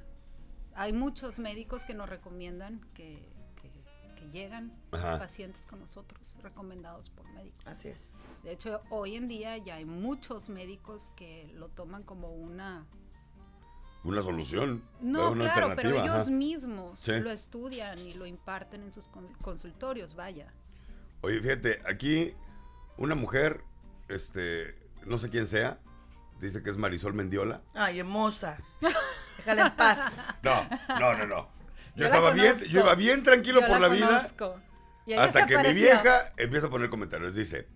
Hay muchos médicos que nos recomiendan que, que, llegan pacientes con nosotros, recomendados por médicos. Así es. De hecho, hoy en día ya hay muchos médicos que lo toman como una... Una solución. No, claro, pero ellos mismos lo estudian y lo imparten en sus consultorios, vaya. Oye, fíjate, aquí una mujer, este, no sé quién sea, dice que es Marisol Mendiola. Ay, hermosa. Déjala en paz. No, no, no, no. Yo, estaba bien, yo iba bien tranquilo por la, vida. Hasta que mi vieja empieza a poner comentarios. Dice,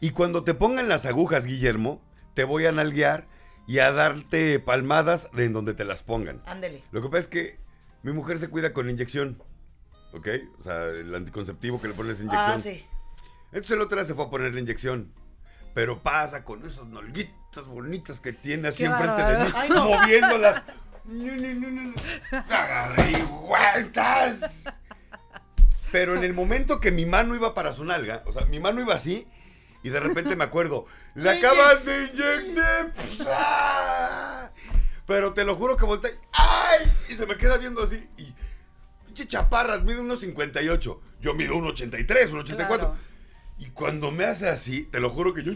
y cuando te pongan las agujas, Guillermo, te voy a nalguear y a darte palmadas de en donde te las pongan. Ándele. Lo que pasa es que mi mujer se cuida con inyección. ¿Ok? O sea, el anticonceptivo que le pones inyección. Ah, sí. Entonces el otro día se fue a poner la inyección. Pero pasa con esas nalguitas bonitas que tiene así enfrente de mí, moviéndolas. Agarré y vueltas. Pero en el momento que mi mano iba para su nalga, o sea, mi mano iba así, y de repente me acuerdo, le acabas de inyectar. Pero te lo juro que volteé. ¡Ay! Y se me queda viendo así. Y pinche chaparras, mide unos 58. Yo mido 1,83, 1,84. Y cuando me hace así, te lo juro que yo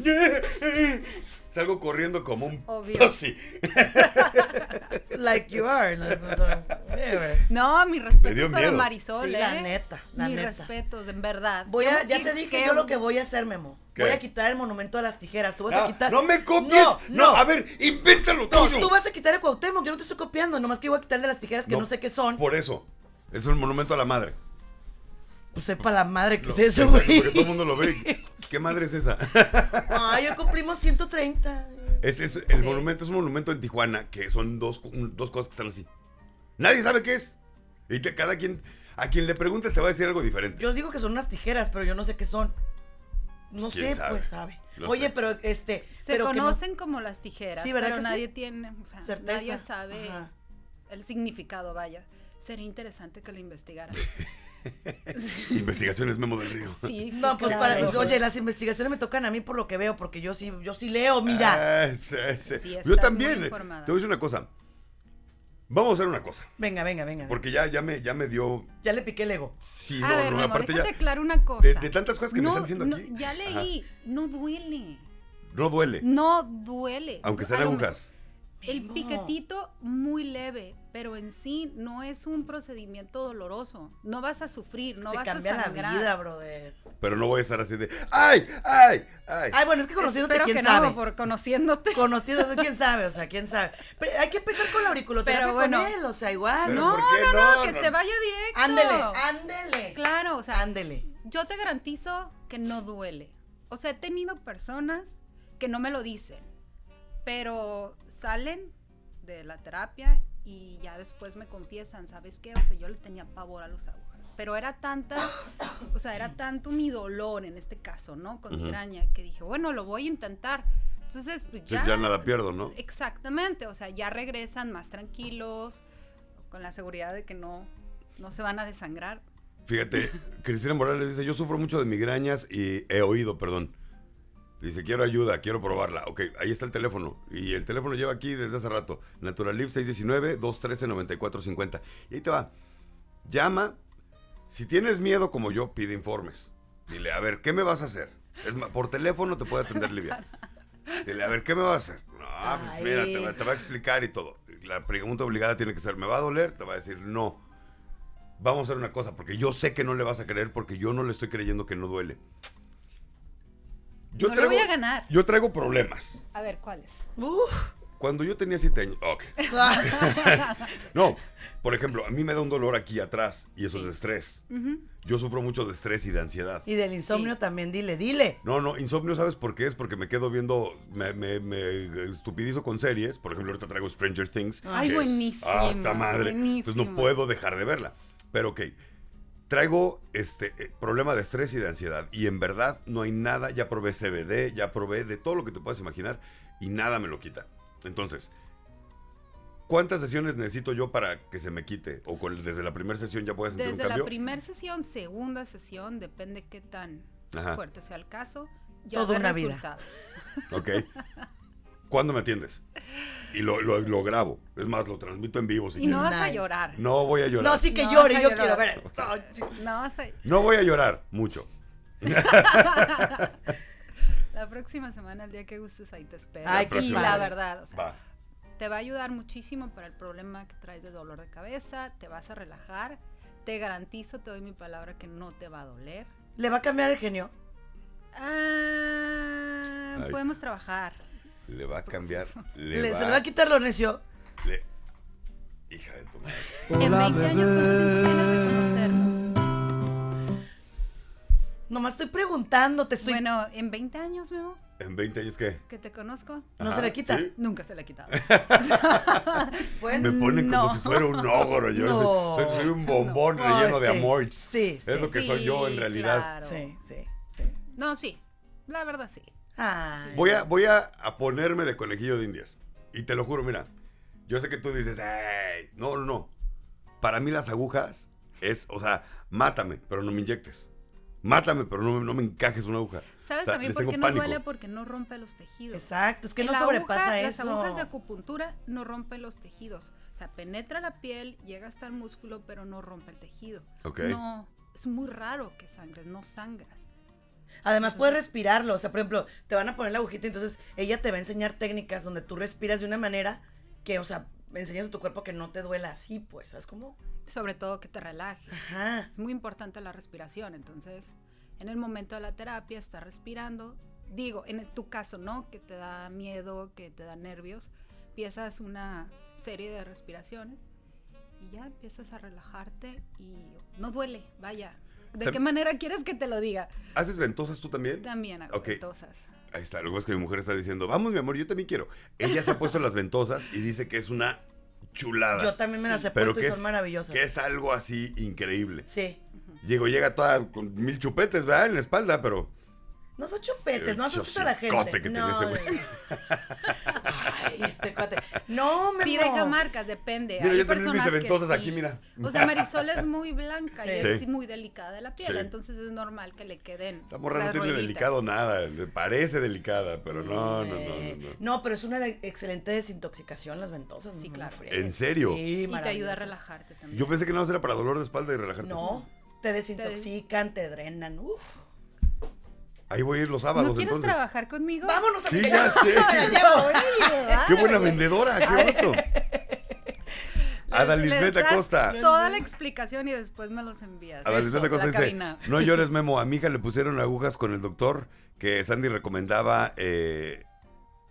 salgo corriendo como un Obvio. pussy. like you are. no, mi respeto para Marisol, sí, La ¿eh? neta, la Mis respetos, en verdad. Voy a, ya te dije yo lo que voy a hacer, Memo. Voy a quitar el monumento a las tijeras. Tú vas a quitar. No me copies. No, no. a ver, invéntalo no, tú vas a quitar el Cuauhtémoc. Yo no te estoy copiando. Nomás que voy a quitar de las tijeras que no, sé qué son. Por eso. Es un monumento a la madre. Pues sepa la madre que es eso, güey. Porque todo el mundo lo ve. ¿Qué madre es esa? Ay, hoy cumplimos 130. Es, es, el monumento es un monumento en Tijuana que son dos, dos cosas que están así. Nadie sabe qué es. Y que cada quien, a quien le preguntes te va a decir algo diferente. Yo digo que son unas tijeras, pero yo no sé qué son. No sé, pues sabe. Oye, pero este. Se conocen como las tijeras, sí, ¿verdad pero nadie tiene, o sea, Certeza. nadie sabe el significado, vaya. Sería interesante que lo investigaran. Investigaciones Memo del Río. Sí, no, pues para, oye, las investigaciones me tocan a mí por lo que veo, porque yo sí, yo sí leo, mira. Ah, yo también. Te voy a decir una cosa. Vamos a hacer una cosa. Venga, venga, venga. Porque ya, ya, me, ya me dio. Ya le piqué el ego. Sí, no, ver, no, aparte ya. claro una cosa. De, tantas cosas que me están diciendo aquí. Ya leí, no duele. No duele. No duele. Aunque sean agujas. El piquetito muy leve, pero en sí no es un procedimiento doloroso. No vas a sufrir, no Te vas a sangrar. la vida, brother. Pero no voy a estar así de, ¡ay, ay, ay! Ay, bueno, es que conociéndote, Espero quién que sabe. no, por conociéndote. Conociéndote, quién sabe, o sea, quién sabe. Pero hay que empezar con la auriculoterapia Pero bueno. con él, o sea, igual. No, ¿por qué no, no, no? que No, se vaya directo. Ándele, ándele. Claro, o sea, Ándele. yo te garantizo que no duele. O sea, he tenido personas que no me lo dicen, pero salen de la terapia y ya después me confiesan, ¿sabes qué? O sea, yo le tenía pavor a las agujas, pero era tanta, o sea, era tanto mi dolor en este caso, ¿no? Con Ujú. migraña, que dije, bueno, lo voy a intentar. Entonces, pues Sí, ya, ya nada pierdo, ¿no? Exactamente, o sea, ya regresan más tranquilos, con la seguridad de que no, no se van a desangrar. Fíjate, Cristina Morales dice, yo sufro mucho de migrañas y he oído, perdón. Dice, quiero ayuda, quiero probarla. Ok, ahí está el teléfono. Y el teléfono lleva aquí desde hace rato. Naturalif 619-213-9450. Y ahí te va. Llama. Si tienes miedo como yo, pide informes. Dile, a ver, ¿qué me vas a hacer? Es más, por teléfono te puede atender Livia. Dile, a ver, ¿qué me vas a hacer? No, pues Ay. mira, te va a explicar y todo. La pregunta obligada tiene que ser, ¿me va a doler? Te va a decir, no. Vamos a hacer una cosa, porque yo sé que no le vas a creer, porque yo no le estoy creyendo que no duele. Yo no le voy a ganar. Yo traigo problemas. A ver, ¿cuáles? Uf. Cuando yo tenía siete años. ok. No, por ejemplo, a mí me da un dolor aquí atrás y eso es de estrés. Yo sufro mucho de estrés y de ansiedad. Y del insomnio Sí. también, dile, dile. No, no, insomnio, ¿sabes por qué? Es porque me quedo viendo, me, me, me estupidizo con series. Por ejemplo, ahorita traigo Stranger Things. Ay, buenísimo. Ah, madre. Entonces no puedo dejar de verla. Pero ok, traigo este eh, problema de estrés y de ansiedad. Y en verdad no hay nada, ya probé CBD, ya probé de todo lo que te puedas imaginar y nada me lo quita. Entonces, ¿cuántas sesiones necesito yo para que se me quite? O con- desde la primera sesión ya puedes sentir Desde un la cambio. primera sesión, segunda sesión, depende qué tan Ajá. fuerte sea el caso. Ya Toda una vida. Ok. ¿Cuándo me atiendes? Y lo, lo- lo grabo. Es más, lo transmito en vivo si Y no vas a llorar. No voy a llorar. No, sí que No llore, yo llorar. quiero ver. No vas a... No voy a llorar mucho. La próxima semana, el día que gustes, ahí te espero. Ay, qué y padre. la verdad, o sea, Va. te va a ayudar muchísimo para el problema que traes de dolor de cabeza, te vas a relajar, te garantizo, te doy mi palabra que no te va a doler. ¿Le va a cambiar el genio? Ah, podemos trabajar. Le va a cambiar. Le Le- va, ¿Se le va a quitar lo necio? le- Hija de tu madre. En 20 años ¿cuánto tienes de conocerlo. Nomás estoy preguntando, te estoy... Bueno, en 20 años, Memo, ¿En 20 años qué? que te conozco, ¿No Ajá, se le quita? ¿sí? nunca se le ha quitado. Bueno, Me pone como no. si fuera un ogro. Yo No. soy, un bombón No, relleno de sí. amor. Sí, sí. Es lo que soy yo en realidad. claro. Sí, sí. No, sí, la verdad sí. Ay. Voy, a, voy a, a ponerme de conejillo de indias. Y te lo juro, mira. Yo sé que tú dices, "Ey". no, no, no. Para mí las agujas es, o sea, mátame, pero no me inyectes. Mátame, pero no, me- no me encajes una aguja. ¿Sabes O sea, también por qué no pánico. duele? Porque no rompe los tejidos. Exacto, es que En no la sobrepasa aguja, eso. Las agujas de acupuntura no rompen los tejidos. O sea, penetra la piel, llega hasta el músculo, pero no rompe el tejido. Ok. No, es muy raro que sangres, no sangras. Además puedes respirarlo, o sea, por ejemplo, te van a poner la agujita, entonces ella te va a enseñar técnicas donde tú respiras de una manera que, o sea, enseñas a tu cuerpo que no te duela así, pues, ¿sabes cómo? Sobre todo que te relaje. Ajá. Es muy importante la respiración, entonces en el momento de la terapia estás respirando. Digo, en tu caso, ¿no? Que te da miedo, que te da nervios, empiezas una serie de respiraciones y ya empiezas a relajarte y no duele, vaya. ¿De qué manera quieres que te lo diga? ¿Haces ventosas tú también? También hago Ok. ventosas. Ahí está, luego es que mi mujer está diciendo, vamos mi amor, yo también quiero. Ella se ha puesto las ventosas y dice que es una chulada. Yo también me las he Pero puesto y son es- maravillosas. Que es algo así increíble. Sí. Llego, llega toda con mil chupetes, ¿verdad? En la espalda, pero... No son chupetes, no asustes a la gente. que tiene no, este cuate. No, me Sí, deja marcas, depende. Mira, Hay yo que ventosas sí. aquí, mira. O sea, Marisol es muy blanca Sí. y es Sí. muy delicada de la piel, Sí. entonces es normal que le queden. Esa morra no tiene rueditas. delicado nada, le parece delicada, pero no, no, no, no. no. No, pero es una de- excelente desintoxicación las ventosas. Sí, claro. ¿En serio? Sí, Y te ayuda a relajarte también. Yo pensé que no era para dolor de espalda y relajarte. No, te desintoxican, te drenan. Uf. Ahí voy a ir los sábados, ¿No quieres entonces. trabajar conmigo? Vámonos, Sí, amiga. ya sé. A Qué buena vendedora, qué gusto. Adalisbeth Acosta. Toda la explicación y después me los envías. Adalisbeth Acosta dice, no llores Memo, a mi hija le pusieron agujas con el doctor que Sandy recomendaba eh,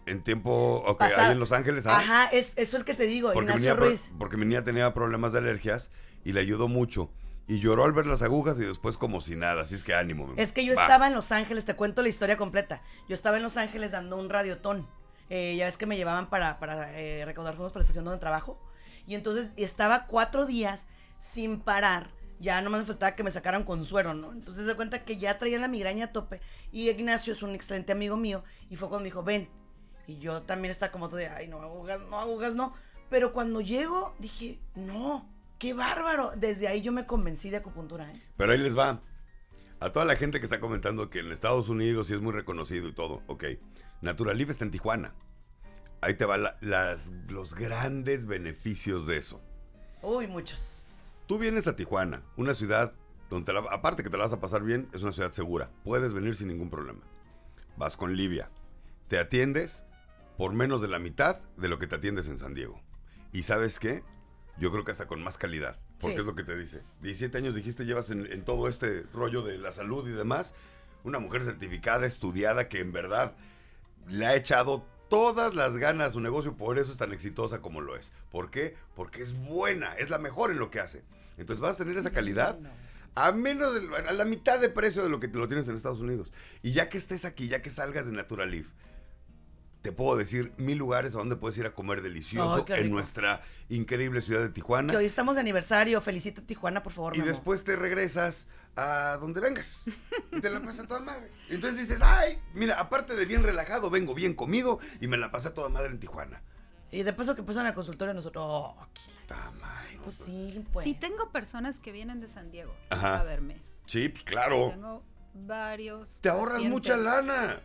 en tiempo, ok, ahí en Los Ángeles. ¿ah? Ajá, es, eso es el que te digo, porque Ignacio Ruiz. porque mi niña tenía problemas de alergias y le ayudó mucho. Y lloró al ver las agujas y después como si nada, así es que ánimo. Es que yo estaba en Los Ángeles, te cuento la historia completa. Yo estaba en Los Ángeles dando un radiotón. Eh, ya ves que me llevaban para, para eh, recaudar fondos para la estación donde trabajo. Y entonces estaba cuatro días sin parar. Ya no me faltaba que me sacaran con suero, ¿no? Entonces de cuenta que ya traía la migraña a tope. Y Ignacio es un excelente amigo mío. Y fue cuando me dijo, ven. Y yo también estaba como tú de, ay, no agujas, no agujas, no. Pero cuando llego, dije, no, qué bárbaro. Desde ahí yo me convencí de acupuntura. ¿eh? Pero ahí les va. A toda la gente que está comentando que en Estados Unidos sí es muy reconocido y todo, ok. Naturalif está en Tijuana. Ahí te van los grandes beneficios de eso. Uy, muchos. Tú vienes a Tijuana, una ciudad donde, aparte que te la vas a pasar bien, es una ciudad segura. Puedes venir sin ningún problema. Vas con Livia. Te atiendes por menos de la mitad de lo que te atiendes en San Diego. ¿Y sabes qué? Yo creo que hasta con más calidad. Porque es lo que te dice. 17 años dijiste, llevas en, en todo este rollo de la salud y demás. Una mujer certificada, estudiada, que en verdad le ha echado todas las ganas a su negocio, por eso es tan exitosa como lo es. ¿Por qué? Porque es buena, es la mejor en lo que hace. Entonces vas a tener esa calidad a menos de, a la mitad de precio de lo que te lo tienes en Estados Unidos. Y ya que estés aquí, ya que salgas de Naturalif, te puedo decir mil lugares a donde puedes ir a comer delicioso en nuestra increíble ciudad de Tijuana. Que hoy estamos de aniversario, felicita Tijuana, por favor. Y después te regresas a donde vengas. Y te la pasas toda madre. Entonces dices, ay, mira, aparte de bien relajado, vengo bien comido y me la pasé toda madre en Tijuana. Y de paso que pasan al consultorio nosotros, oh, aquí. Está madre. Pues sí, pues. Sí, tengo personas que vienen de San Diego a verme. Sí, pues claro. Tengo varios. Te ahorras mucha lana.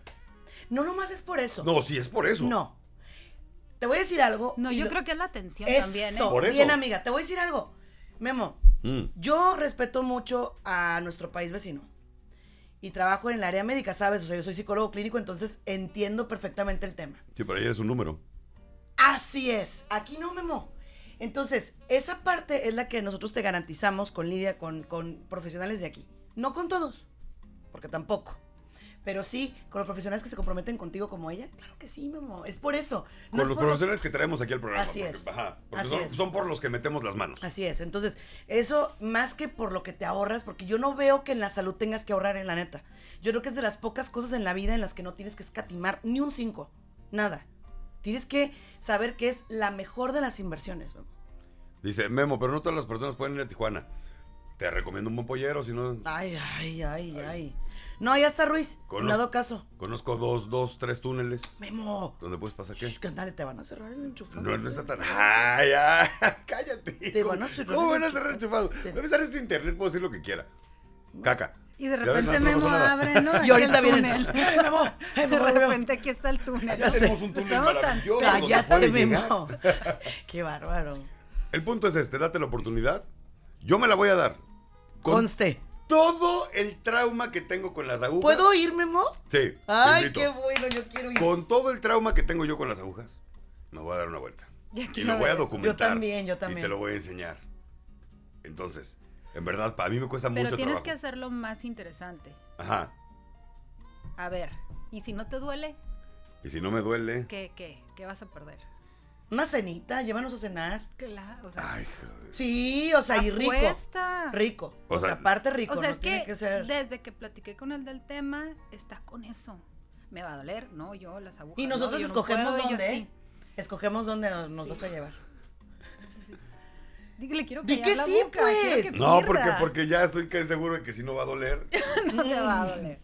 No nomás es por eso. No, sí es por eso. No. Te voy a decir algo. No, yo creo que es la atención también. ¿eh? Por eso. Bien, amiga, te voy a decir algo. Memo, mm. yo respeto mucho a nuestro país vecino. Y trabajo en el área médica, ¿sabes? O sea, yo soy psicólogo clínico, entonces entiendo perfectamente el tema. Sí, pero ahí es un número. Así es. Aquí no, Memo. Entonces, esa parte es la que nosotros te garantizamos con Lidia, con, con profesionales de aquí. No con todos, porque tampoco. Pero sí, con los profesionales que se comprometen contigo como ella, claro que sí, Memo. Es por eso. con los profesionales que traemos aquí al programa. Así es. porque son, por los que metemos las manos. Así es. Entonces, eso más que por lo que te ahorras, porque yo no veo que en la salud tengas que ahorrar en la neta. Yo creo que es de las pocas cosas en la vida en las que no tienes que escatimar ni un 5. Nada. Tienes que saber que es la mejor de las inversiones, Memo. Dice, Memo, pero no todas las personas pueden ir a Tijuana. Te recomiendo un buen pollero, si no... Ay, ay, ay, ay. No, ya está Ruiz. Conozco, dado caso. Conozco dos, dos, tres túneles. Memo. ¿Dónde puedes pasar qué? Shh, andale, te van a cerrar el enchufado. No, no está tan. ¡Ay, ay! ¡Cállate! Te van a cerrar. ¿Cómo van a cerrar el enchufado? Debe estar este internet, puedo decir lo que quiera. Caca. Y de repente Memo abre, ¿no? Y ahorita viene. ¡Eh, Memo! ¡Eh, Memo! De repente aquí está el túnel. Ya tenemos un túnel Estamos maravilloso. Cállate, Memo. Qué bárbaro. El punto es este: date la oportunidad. Yo me la voy a dar. Conste todo el trauma que tengo con las agujas. ¿Puedo ir, Memo? Sí. Ay, qué bueno, yo quiero ir. Con todo el trauma que tengo yo con las agujas, me voy a dar una vuelta. y lo voy a documentar. Yo también, yo también. Y te lo voy a enseñar. Entonces, en verdad, para mí me cuesta mucho Pero tienes que hacerlo más interesante. Ajá. A ver, ¿y si no te duele? ¿Y si no me duele? ¿Qué, qué? ¿Qué vas a perder? Una cenita, llévanos a cenar. Claro, o sea. Ay, joder. Sí, o sea, y rico. Rico. O, sea, aparte rico. O sea, es que, desde que platiqué con él del tema, está con eso. ¿Me va a doler? No, yo las agujas. Y nosotros escogemos dónde. Escogemos dónde nos, vas a llevar. Dígale, quiero que que sí, pues. no, porque, porque ya estoy seguro de que si no va a doler. no te va a doler.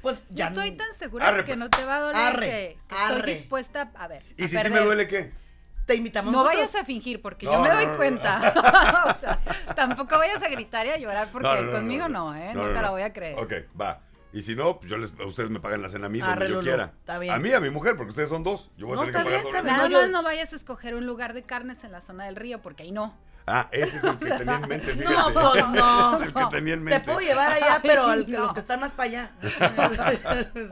Pues ya. Yo estoy tan segura de que pues. no te va a doler que, estoy dispuesta a ver. ¿Y si sí me duele qué? Te invitamos. No vayas a fingir, porque yo me doy cuenta. o sea, tampoco vayas a gritar y a llorar, porque conmigo no, ¿eh? No, te la voy a creer. Ok, va. Y si no, pues yo les, ustedes me pagan la cena a mí donde yo quiera. Está bien. A mí, a mi mujer, porque ustedes son dos. Yo voy a tener que pagar bien, Nada más no vayas a escoger un lugar de carnes en la zona del río, porque ahí no. Ah, ese es el que tenía en mente. Fíjate. No, pues no. el que tenía en mente. Te puedo llevar allá, pero los que están más para allá.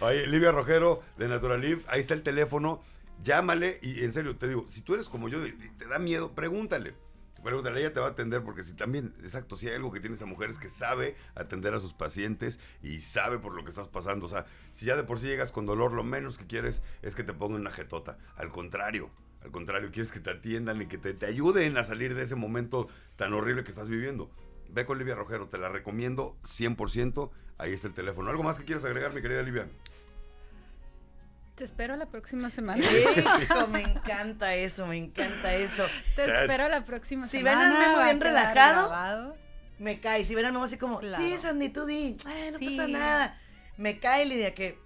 Oye, Livia Rojero de Naturalif, ahí está el teléfono Llámale y en serio, te digo, si tú eres como yo, te da miedo, pregúntale. Pregúntale, ella te va a atender porque si también, exacto, si hay algo que tiene esa mujer es que sabe atender a sus pacientes y sabe por lo que estás pasando. O sea, si ya de por sí llegas con dolor, lo menos que quieres es que te pongan una jetota. Al contrario, al contrario, quieres que te atiendan y que te, te ayuden a salir de ese momento tan horrible que estás viviendo. Ve con Livia Rojero, te la recomiendo 100%. Ahí está el teléfono. ¿Algo más que quieras agregar, mi querida Livia? Te espero la próxima semana. Hijo, me encanta eso, me encanta eso. Te espero la próxima si semana. Si ven al Memo bien relajado, me cae. Si ven al Memo así como, sí, Sandy, tú di, no pasa nada. Me cae Lidia que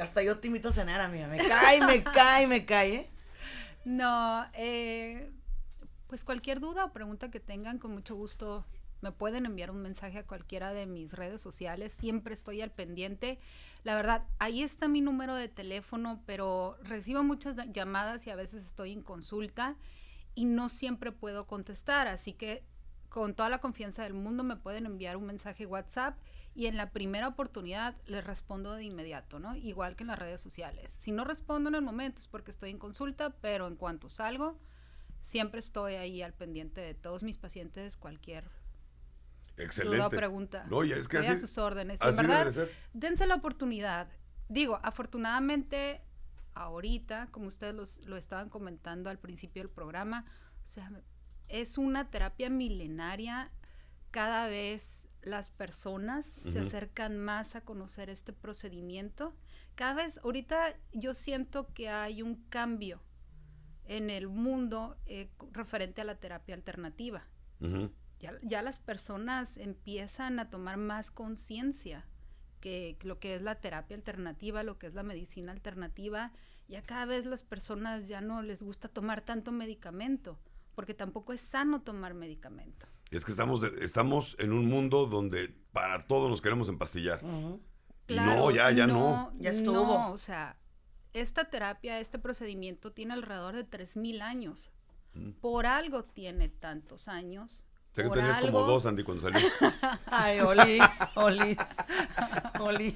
hasta yo te invito a cenar, amiga. Me cae, me cae, me cae, ¿eh? No, eh, pues cualquier duda o pregunta que tengan, con mucho gusto me pueden enviar un mensaje a cualquiera de mis redes sociales. Siempre estoy al pendiente. La verdad, ahí está mi número de teléfono, pero recibo muchas llamadas y a veces estoy en consulta y no siempre puedo contestar. Así que con toda la confianza del mundo me pueden enviar un mensaje WhatsApp y en la primera oportunidad les respondo de inmediato, ¿no? Igual que en las redes sociales. Si no respondo en el momento es porque estoy en consulta, pero en cuanto salgo, siempre estoy ahí al pendiente de todos mis pacientes, cualquier Excelente. duda pregunta. No, es que a sus órdenes. en verdad, dense la oportunidad. Digo, afortunadamente, ahorita, como ustedes lo estaban comentando al principio del programa, o sea, es una terapia milenaria. Cada vez las personas se acercan más a conocer este procedimiento. Cada vez, ahorita yo siento que hay un cambio en el mundo eh, referente a la terapia alternativa ya, las personas empiezan a tomar más conciencia que lo que es la terapia alternativa, lo que es la medicina alternativa, ya cada vez las personas ya no les gusta tomar tanto medicamento, porque tampoco es sano tomar medicamento. Es que estamos, estamos en un mundo donde para todo nos queremos empastillar. no, ya, ya no. Ya estuvo. No, o sea, esta terapia, este procedimiento tiene alrededor de 3.000 años. Por algo tiene tantos años Sé que tenías como dos, Andy, cuando salí. Ay, Olis, Olis, Olis.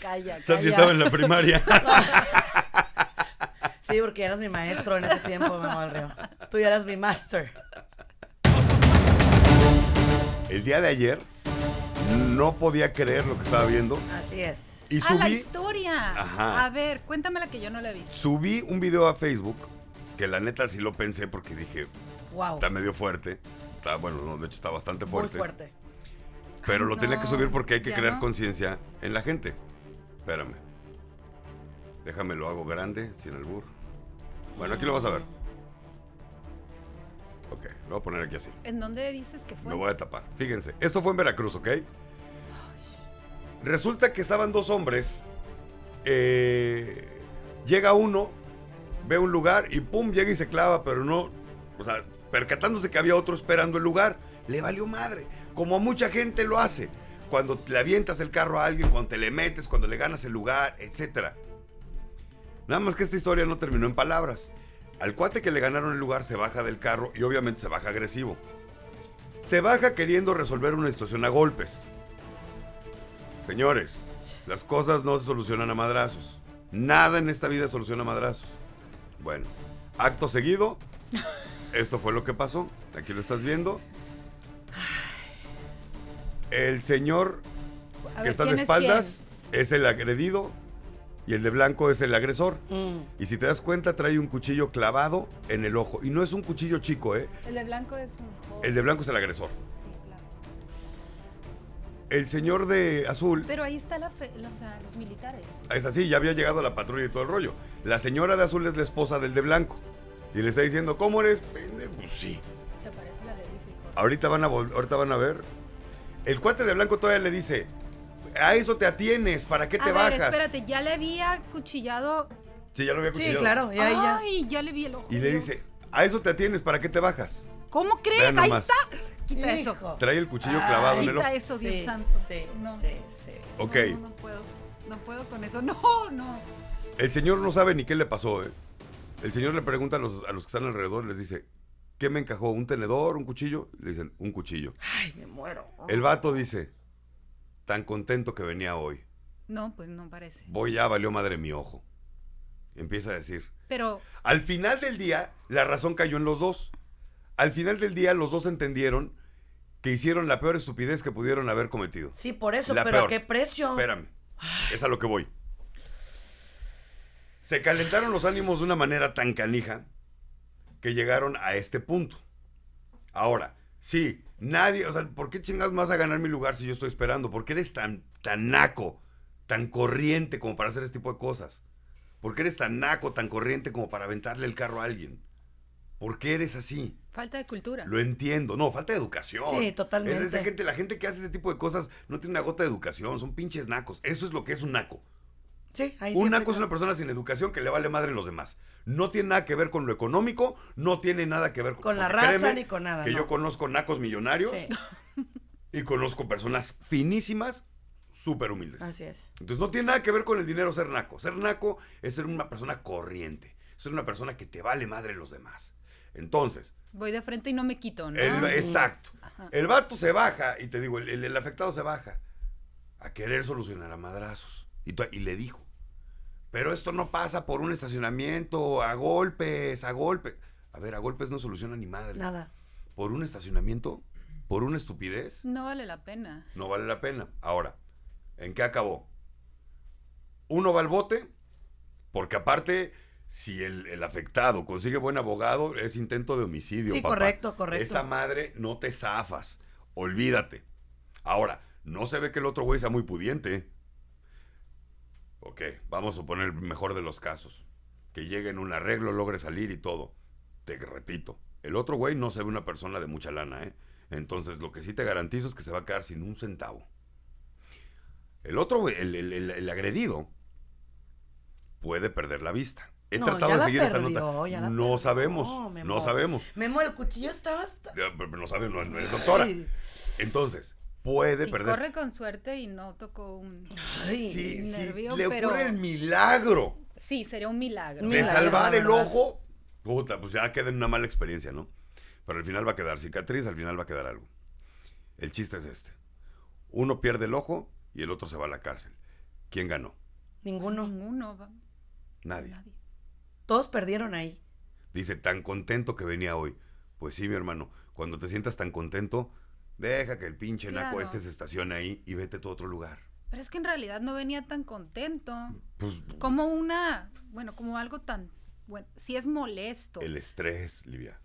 Calla, calla. estaba en la primaria. sí, porque eras mi maestro en ese tiempo, Memo del Río. Tú ya eras mi master. El día de ayer no podía creer lo que estaba viendo. Así es. Y subí... Ah, la historia. Ajá. A ver, cuéntame la que yo no la he visto. Subí un video a Facebook, que la neta sí lo pensé porque dije, wow. está medio fuerte bueno, de hecho está bastante fuerte. Muy fuerte. Pero lo tenía que subir porque hay que crear conciencia en la gente. Espérame. Déjame lo hago grande, sin el burro. Bueno, aquí lo vas a ver. Ok, lo voy a poner aquí así. ¿En dónde dices que fue? Me voy a tapar. Fíjense, esto fue en Veracruz, ¿ok? Resulta que estaban dos hombres. Eh, llega uno, ve un lugar y pum, llega y se clava, pero no. O sea, percatándose que había otro esperando el lugar, le valió madre, como mucha gente lo hace. Cuando le avientas el carro a alguien, cuando te le metes, cuando le ganas el lugar, etc. Nada más que esta historia no terminó en palabras. Al cuate que le ganaron el lugar se baja del carro y obviamente se baja agresivo. Se baja queriendo resolver una situación a golpes. Señores, las cosas no se solucionan a madrazos. Nada en esta vida soluciona a madrazos. Bueno, acto seguido, esto fue lo que pasó. Aquí lo estás viendo. El señor que está de espaldas es, el agredido y el de blanco es el agresor. Mm. Y si te das cuenta, trae un cuchillo clavado en el ojo. Y no es un cuchillo chico, ¿eh? El de blanco es un... El de blanco es el agresor. Sí, claro. El señor de azul... Pero ahí está la los militares. Es así, ya había llegado la patrulla y todo el rollo. La señora de azul es la esposa del de blanco. Y le está diciendo, ¿cómo eres? Pendejo. Pues sí. Se parece la ley ahorita van, a ahorita van a ver. El cuate de blanco todavía le dice, a eso te atienes, ¿para qué te a bajas? espérate, ya le había cuchillado. Sí, ya lo había cuchillado. Sí, claro, ya, ya. Ay, ya le vi el ojo. Y le dice, a eso te atienes, ¿para qué te bajas? ¿Cómo crees? Ahí está. Quita eso. Trae el cuchillo clavado en el ojo. Quita eso, Dios santo. Sí, no. sí, sí. Ok. No, no puedo. No puedo con eso. No, no. El señor no sabe ni qué le pasó, ¿eh? El señor le pregunta a los, a los que están alrededor, les dice, ¿qué me encajó? ¿Un tenedor? ¿Un cuchillo? Le dicen, un cuchillo. Ay, me muero. El vato dice, tan contento que venía hoy. No, pues no parece. Voy ya, valió madre mi ojo. Empieza a decir, Pero. Al final del día, la razón cayó en los dos. Al final del día, los dos entendieron que hicieron la peor estupidez que pudieron haber cometido. Sí, por eso, pero ¿a qué precio? Espérame. Es a lo que voy. Se calentaron los ánimos de una manera tan canija que llegaron a este punto. Ahora, sí, nadie, o sea, ¿por qué chingados vas a ganar mi lugar si yo estoy esperando? ¿Por qué eres tan, tan naco, tan corriente como para hacer este tipo de cosas? ¿Por qué eres tan naco, tan corriente como para aventarle el carro a alguien? ¿Por qué eres así? Falta de cultura. Lo entiendo. No, falta de educación. Sí, totalmente. esa gente, la gente que hace ese tipo de cosas no tiene una gota de educación. Son pinches nacos. Eso es lo que es un naco. Sí, ahí Un naco es una persona sin educación que le vale madre a los demás. No tiene nada que ver con lo económico, no tiene nada que ver con, con la raza ni con nada. Que yo conozco nacos millonarios y conozco personas finísimas, súper humildes. Así es. Entonces no tiene nada que ver con el dinero ser naco. Ser naco es ser una persona corriente, ser una persona que te vale madre a los demás. Entonces. Voy de frente y no me quito, ¿no? exacto. El vato se baja, y te digo, el, afectado se baja a querer solucionar a madrazos. Y, y le dijo, pero esto no pasa por un estacionamiento, a golpes, a golpes. A ver, a golpes no soluciona ni madre. Nada. ¿Por un estacionamiento? ¿Por una estupidez? No vale la pena. No vale la pena. Ahora, ¿en qué acabó? Uno va al bote, porque aparte si el, afectado consigue buen abogado, es intento de homicidio. Sí, correcto, correcto. Esa madre no te zafas. Olvídate. Ahora, no se ve que el otro güey sea muy pudiente. Ok, vamos a suponer el mejor de los casos. Que llegue en un arreglo, logre salir y todo. Te repito, el otro güey no se ve una persona de mucha lana, ¿eh? Entonces, lo que sí te garantizo es que se va a quedar sin un centavo. El otro güey, el agredido, puede perder la vista. He tratado de seguir esta nota. No sabemos. No, sabemos. Memo, el cuchillo estaba hasta. no sabemos, no, eres doctora. Entonces, puede si perder. Corre con suerte y no tocó un. Ay, sí, nervio, sí. Le ocurre el milagro. Sí, sería un milagro. De salvar el ojo. Puta, pues ya queda en una mala experiencia, ¿no? Pero al final va a quedar cicatriz, al final va a quedar algo. El chiste es este. Uno pierde el ojo y el otro se va a la cárcel. ¿Quién ganó? Ninguno. Ninguno. Nadie. Nadie. Todos perdieron ahí. Dice, tan contento que venía hoy. Pues sí, mi hermano, cuando te sientas tan contento, deja que el pinche naco este se estacione ahí y vete a tu otro lugar. Pero es que en realidad no venía tan contento. Pues, como una, bueno, como algo tan, bueno, sí es molesto. El estrés, Livia.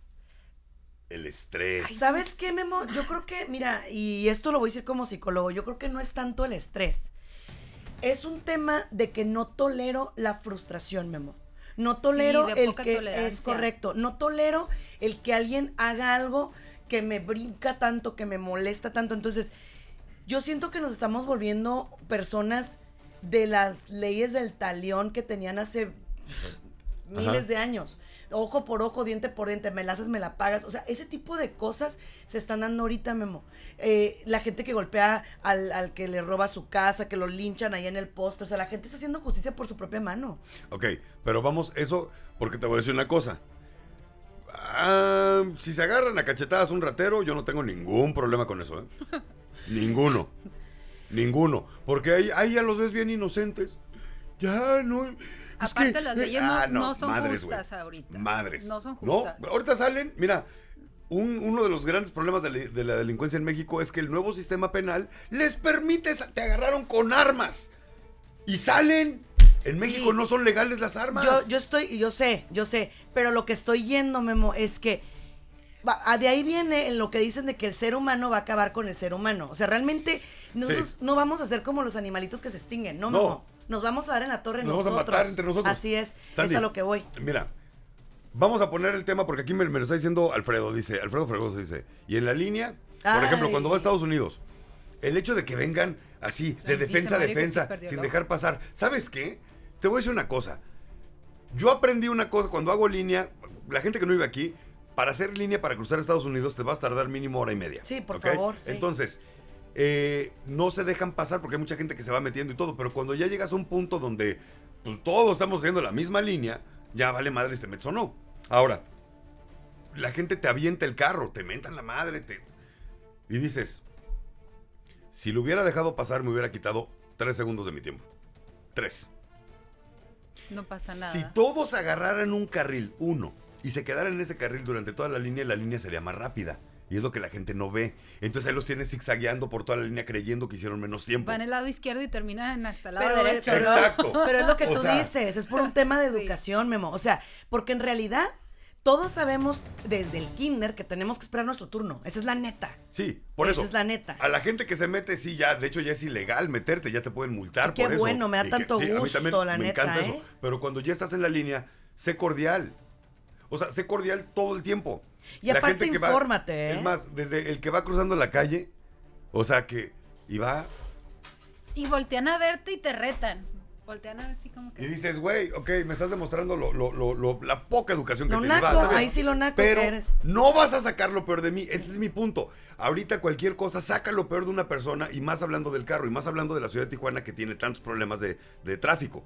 El estrés. ¿Sabes qué, Memo? Yo creo que, mira, y esto lo voy a decir como psicólogo, yo creo que no es tanto el estrés. Es un tema de que no tolero la frustración, Memo. No tolero el que es correcto. No tolero el que alguien haga algo que me brinca tanto, que me molesta tanto. Entonces, yo siento que nos estamos volviendo personas de las leyes del talión que tenían hace miles de años ojo por ojo, diente por diente, me la haces, me la pagas. O sea, ese tipo de cosas se están dando ahorita, Memo. Eh, la gente que golpea al, que le roba su casa, que lo linchan ahí en el poste. O sea, la gente está haciendo justicia por su propia mano. Ok, pero vamos, eso, porque te voy a decir una cosa. Ah, si se agarran a cachetadas un ratero, yo no tengo ningún problema con eso, ¿eh? Ninguno. Ninguno. Porque ahí, ahí ya los ves bien inocentes. Ya, no. Aparte, las leyes ah, no, son justas ahorita. Madres. No son justas. No, ahorita salen, mira, uno de los grandes problemas de, la delincuencia en México es que el nuevo sistema penal les permite, te agarraron con armas y salen. En México no son legales las armas. Yo, yo estoy, yo sé, yo sé, pero lo que estoy yendo, Memo, es que de ahí viene lo que dicen de que el ser humano va a acabar con el ser humano. O sea, realmente nosotros no vamos a ser como los animalitos que se extinguen, no, no nos vamos a dar en la torre nos nosotros. Vamos a matar entre nosotros. Así es, es a lo que voy. Mira, vamos a poner el tema porque aquí me, lo está diciendo Alfredo, dice, Alfredo Fregoso dice, y en la línea, por ejemplo, cuando va a Estados Unidos, el hecho de que vengan así, de defensa a defensa, sin dejar pasar, ¿sabes qué? Te voy a decir una cosa. Yo aprendí una cosa, cuando hago línea, la gente que no vive aquí, para hacer línea para cruzar Estados Unidos te vas a tardar mínimo hora y media. Sí, por favor. Entonces, eh, no se dejan pasar porque hay mucha gente que se va metiendo y todo, pero cuando ya llegas a un punto donde pues, todos estamos haciendo la misma línea, ya vale madre si te metes o no. Ahora, la gente te avienta el carro, te mentan la madre, te... y dices, si lo hubiera dejado pasar me hubiera quitado tres segundos de mi tiempo. Tres. No pasa nada. Si todos agarraran un carril, uno, y se quedaran en ese carril durante toda la línea, la línea sería más rápida. Y es lo que la gente no ve. Entonces ahí los tienes zigzagueando por toda la línea creyendo que hicieron menos tiempo. Van el lado izquierdo y terminan hasta el lado Pero, derecho. pero- Exacto. Pero es lo que O tú sea- dices, es por un tema de Sí. educación, Memo. O sea, porque en realidad todos sabemos desde el kinder que tenemos que esperar nuestro turno. Esa es la neta. Sí, por Esa eso. es la neta. A la gente que se mete, sí, ya, de hecho ya es ilegal meterte, ya te pueden multar Y qué por eso. bueno, me da Y que- tanto sí, a mí gusto, también la me neta, encanta ¿eh? eso. Pero cuando ya estás en la línea, sé cordial. O sea, sé cordial todo el tiempo. Y aparte que va- infórmate, ¿eh? Es más, desde el que va cruzando la calle, o sea que, y va, Y voltean a verte y te retan. Voltean a ver así como y que... dices, güey, ok, me estás demostrando lo, lo- lo- lo- la poca educación que Lo naco, ahí sí lo naco Pero que eres. no vas a sacar lo peor de mí, ese es mi punto. Ahorita cualquier cosa saca lo peor de una persona y más hablando del carro y más hablando de la ciudad de Tijuana que tiene tantos problemas de, de tráfico.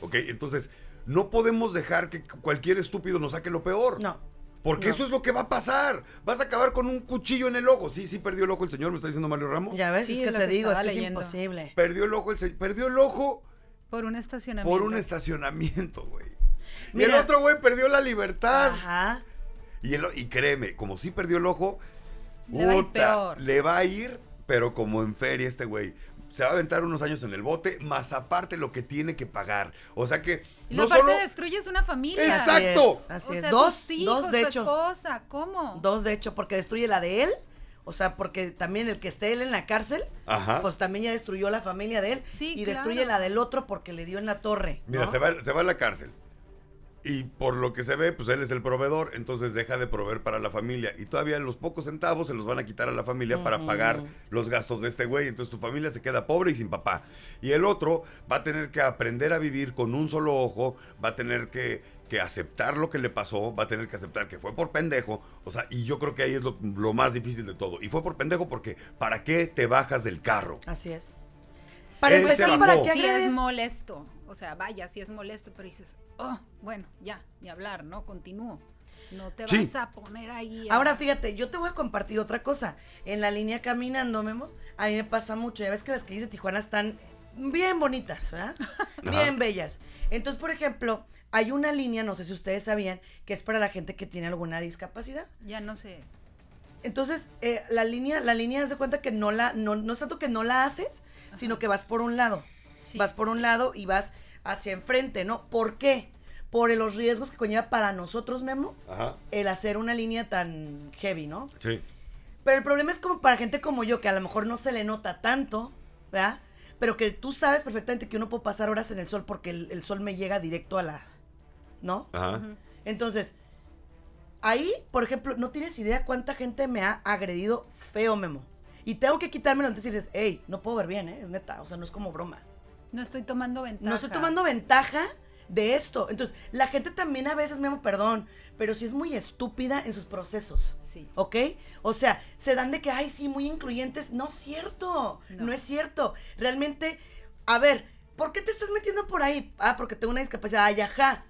¿Ok? Entonces, no podemos dejar que cualquier estúpido nos saque lo peor. No. Porque no. eso es lo que va a pasar. Vas a acabar con un cuchillo en el ojo. Sí, sí, perdió el ojo el señor, me está diciendo Mario Ramos. Ya ves, Sí, es es que lo te que digo, es que es imposible. Perdió el ojo el señor. Perdió el ojo Por un estacionamiento. por un estacionamiento, güey. Y el otro güey perdió la libertad. Ajá. Y, el, y créeme, como sí perdió el ojo, Le va a ir puta, peor. le va a ir, pero como en feria este güey. Se va a aventar unos años en el bote, más aparte lo que tiene que pagar. O sea que Y no aparte solo... destruyes una familia. Exacto. Así es, así O es. sea, Dos, hijos, dos de tu hecho. esposa, ¿cómo? Dos de hecho, porque destruye la de él. O sea, porque también el que esté él en la cárcel, Ajá. pues también ya destruyó la familia de él. Sí, y destruye la del otro porque le dio en la torre. Mira, se, va, se va a la cárcel. Y por lo que se ve, pues él es el proveedor, entonces deja de proveer para la familia. Y todavía los pocos centavos se los van a quitar a la familia para pagar los gastos de este güey. Entonces tu familia se queda pobre y sin papá. Y el otro va a tener que aprender a vivir con un solo ojo, va a tener que, que aceptar lo que le pasó, va a tener que aceptar que fue por pendejo. O sea, y yo creo que ahí es lo, lo más difícil de todo. Y fue por pendejo porque ¿para qué te bajas del carro? Así es. Para Él empezar, ¿para qué sí es molesto. O sea, vaya, sí es molesto, pero dices, oh, bueno, ya, ni hablar, ¿no? Continúo. No te Sí. vas a poner ahí. a- Ahora fíjate, yo te voy a compartir otra cosa. En la línea caminando, Memo, a mí me pasa mucho. Ya ves que las calles de Tijuana están bien bonitas, ¿verdad? Bien bellas. Entonces, por ejemplo, hay una línea, no sé si ustedes sabían, que es para la gente que tiene alguna discapacidad. Ya no sé. Entonces, eh, la línea, la línea, haz de cuenta que no la, no, no es tanto que no la haces, sino que vas por un lado. Sí. Vas por un lado y vas hacia enfrente, ¿no? ¿Por qué? Por los riesgos que conlleva para nosotros, Memo, Ajá. el hacer una línea tan heavy, ¿no? Sí. Pero el problema es como para gente como yo, que a lo mejor no se le nota tanto, ¿verdad? Pero que tú sabes perfectamente que uno puede pasar horas en el sol porque el, el sol me llega directo a la... ¿No? Ajá. Entonces, ahí, por ejemplo, no tienes idea cuánta gente me ha agredido feo, Memo. Y tengo que quitármelo antes y decirles, hey, no puedo ver bien, ¿eh? Es neta, o sea, no es como broma. No estoy tomando ventaja. No estoy tomando ventaja de esto. Entonces, la gente también a veces, Memo, perdón, pero sí es muy estúpida en sus procesos. Sí. ¿Ok? O sea, se dan de que, ay, sí, muy incluyentes. No es cierto. No, No. es cierto. Realmente, a ver, ¿por qué te estás metiendo por ahí? Ah, porque tengo una discapacidad. Ay, ajá.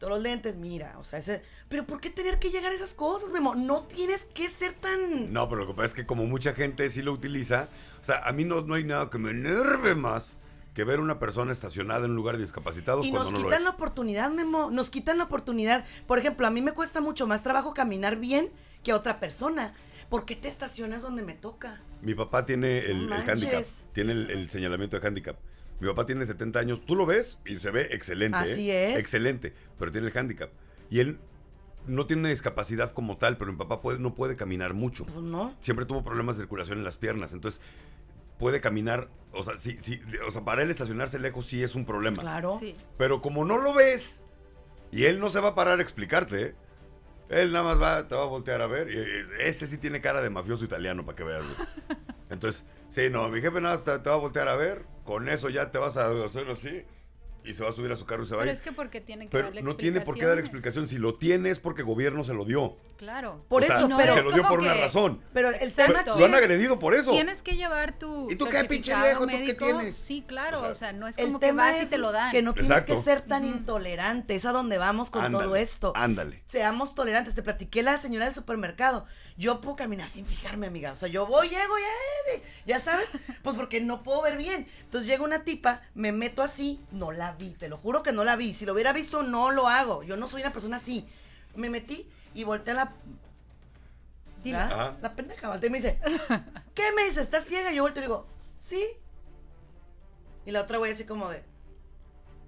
Me quito los lentes, mira. O sea, ese. Pero ¿por qué tener que llegar a esas cosas, Memo? No tienes que ser tan. No, pero lo que pasa es que como mucha gente sí lo utiliza, o sea, a mí no, no hay nada que me enerve más que ver una persona estacionada en un lugar de discapacitados Y cuando nos no lo quitan es. la oportunidad, Memo. Nos quitan la oportunidad. Por ejemplo, a mí me cuesta mucho más trabajo caminar bien que a otra persona. ¿Por qué te estacionas donde me toca? Mi papá tiene el, el handicap, tiene el, el señalamiento de handicap. Mi papá tiene 70 años, tú lo ves y se ve excelente. Así ¿eh? es. Excelente, pero tiene el handicap. Y él no tiene una discapacidad como tal, pero mi papá puede, no puede caminar mucho. Pues no. Siempre tuvo problemas de circulación en las piernas, entonces puede caminar, o sea, sí, sí, o sea, para él estacionarse lejos sí es un problema. Claro. Sí. Pero como no lo ves, y él no se va a parar a explicarte, ¿eh? él nada más va, te va a voltear a ver. Y ese sí tiene cara de mafioso italiano, para que veas. güey. Entonces, sí, no, mi jefe nada más te, te va a voltear a ver. Con eso ya te vas a hacer así. Y se va a subir a su carro y se va a Pero ir. es que porque tiene que Pero darle no tiene por qué dar explicación. Si lo tiene es porque gobierno se lo dio. Claro. Por O sea, eso, no pero. se es lo dio por una razón. Pero el tema Pero lo han agredido por eso. Tienes que llevar tu ¿Y tú qué, pinche viejo? ¿Tú qué tienes? Sí, claro, O sea, o sea, no es el como que tema vas y es te lo dan. que no tienes Exacto. que ser tan Ujú. intolerante. Es a donde vamos con Ándale, todo esto. Ándale. Seamos tolerantes. Te platiqué la señora del supermercado. Yo puedo caminar sin fijarme, amiga. O sea, yo voy, llego, ya, ya sabes. Pues porque no puedo ver bien. Entonces llega una tipa, me meto así, no la la vi, te lo juro que no la vi. Si lo hubiera visto, no lo hago. Yo no soy una persona así. Me metí y volteé a la. ¿Ah? La pendeja, volteé y me dice, ¿qué me dice? ¿Estás ciega? Y yo volteo y digo, sí. Y la otra güey así como de.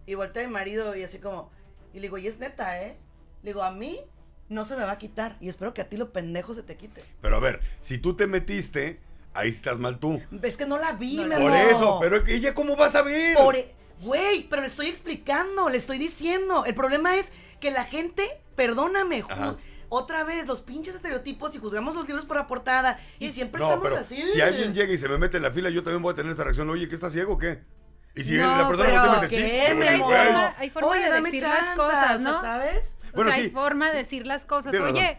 Y volteé a mi marido y así como. Y le digo, y es neta, ¿eh? Le digo, a mí no se me va a quitar. Y espero que a ti lo pendejo se te quite. Pero a ver, si tú te metiste, ahí estás mal tú. Es que no la vi, no, Por eso, pero ella, ¿cómo vas a ver? Por. E, güey, pero le estoy explicando, le estoy diciendo. El problema es que la gente, perdóname, otra vez, los pinches estereotipos y juzgamos los libros por la portada. Y siempre estamos así. Si alguien llega y se me mete en la fila, yo también voy a tener esa reacción. Oye, ¿qué está ciego o qué? Y si la persona no te dice, sí, es, hay forma, hay forma de decir las cosas, ¿no? ¿Sabes? O sea, hay forma de decir las cosas. Oye,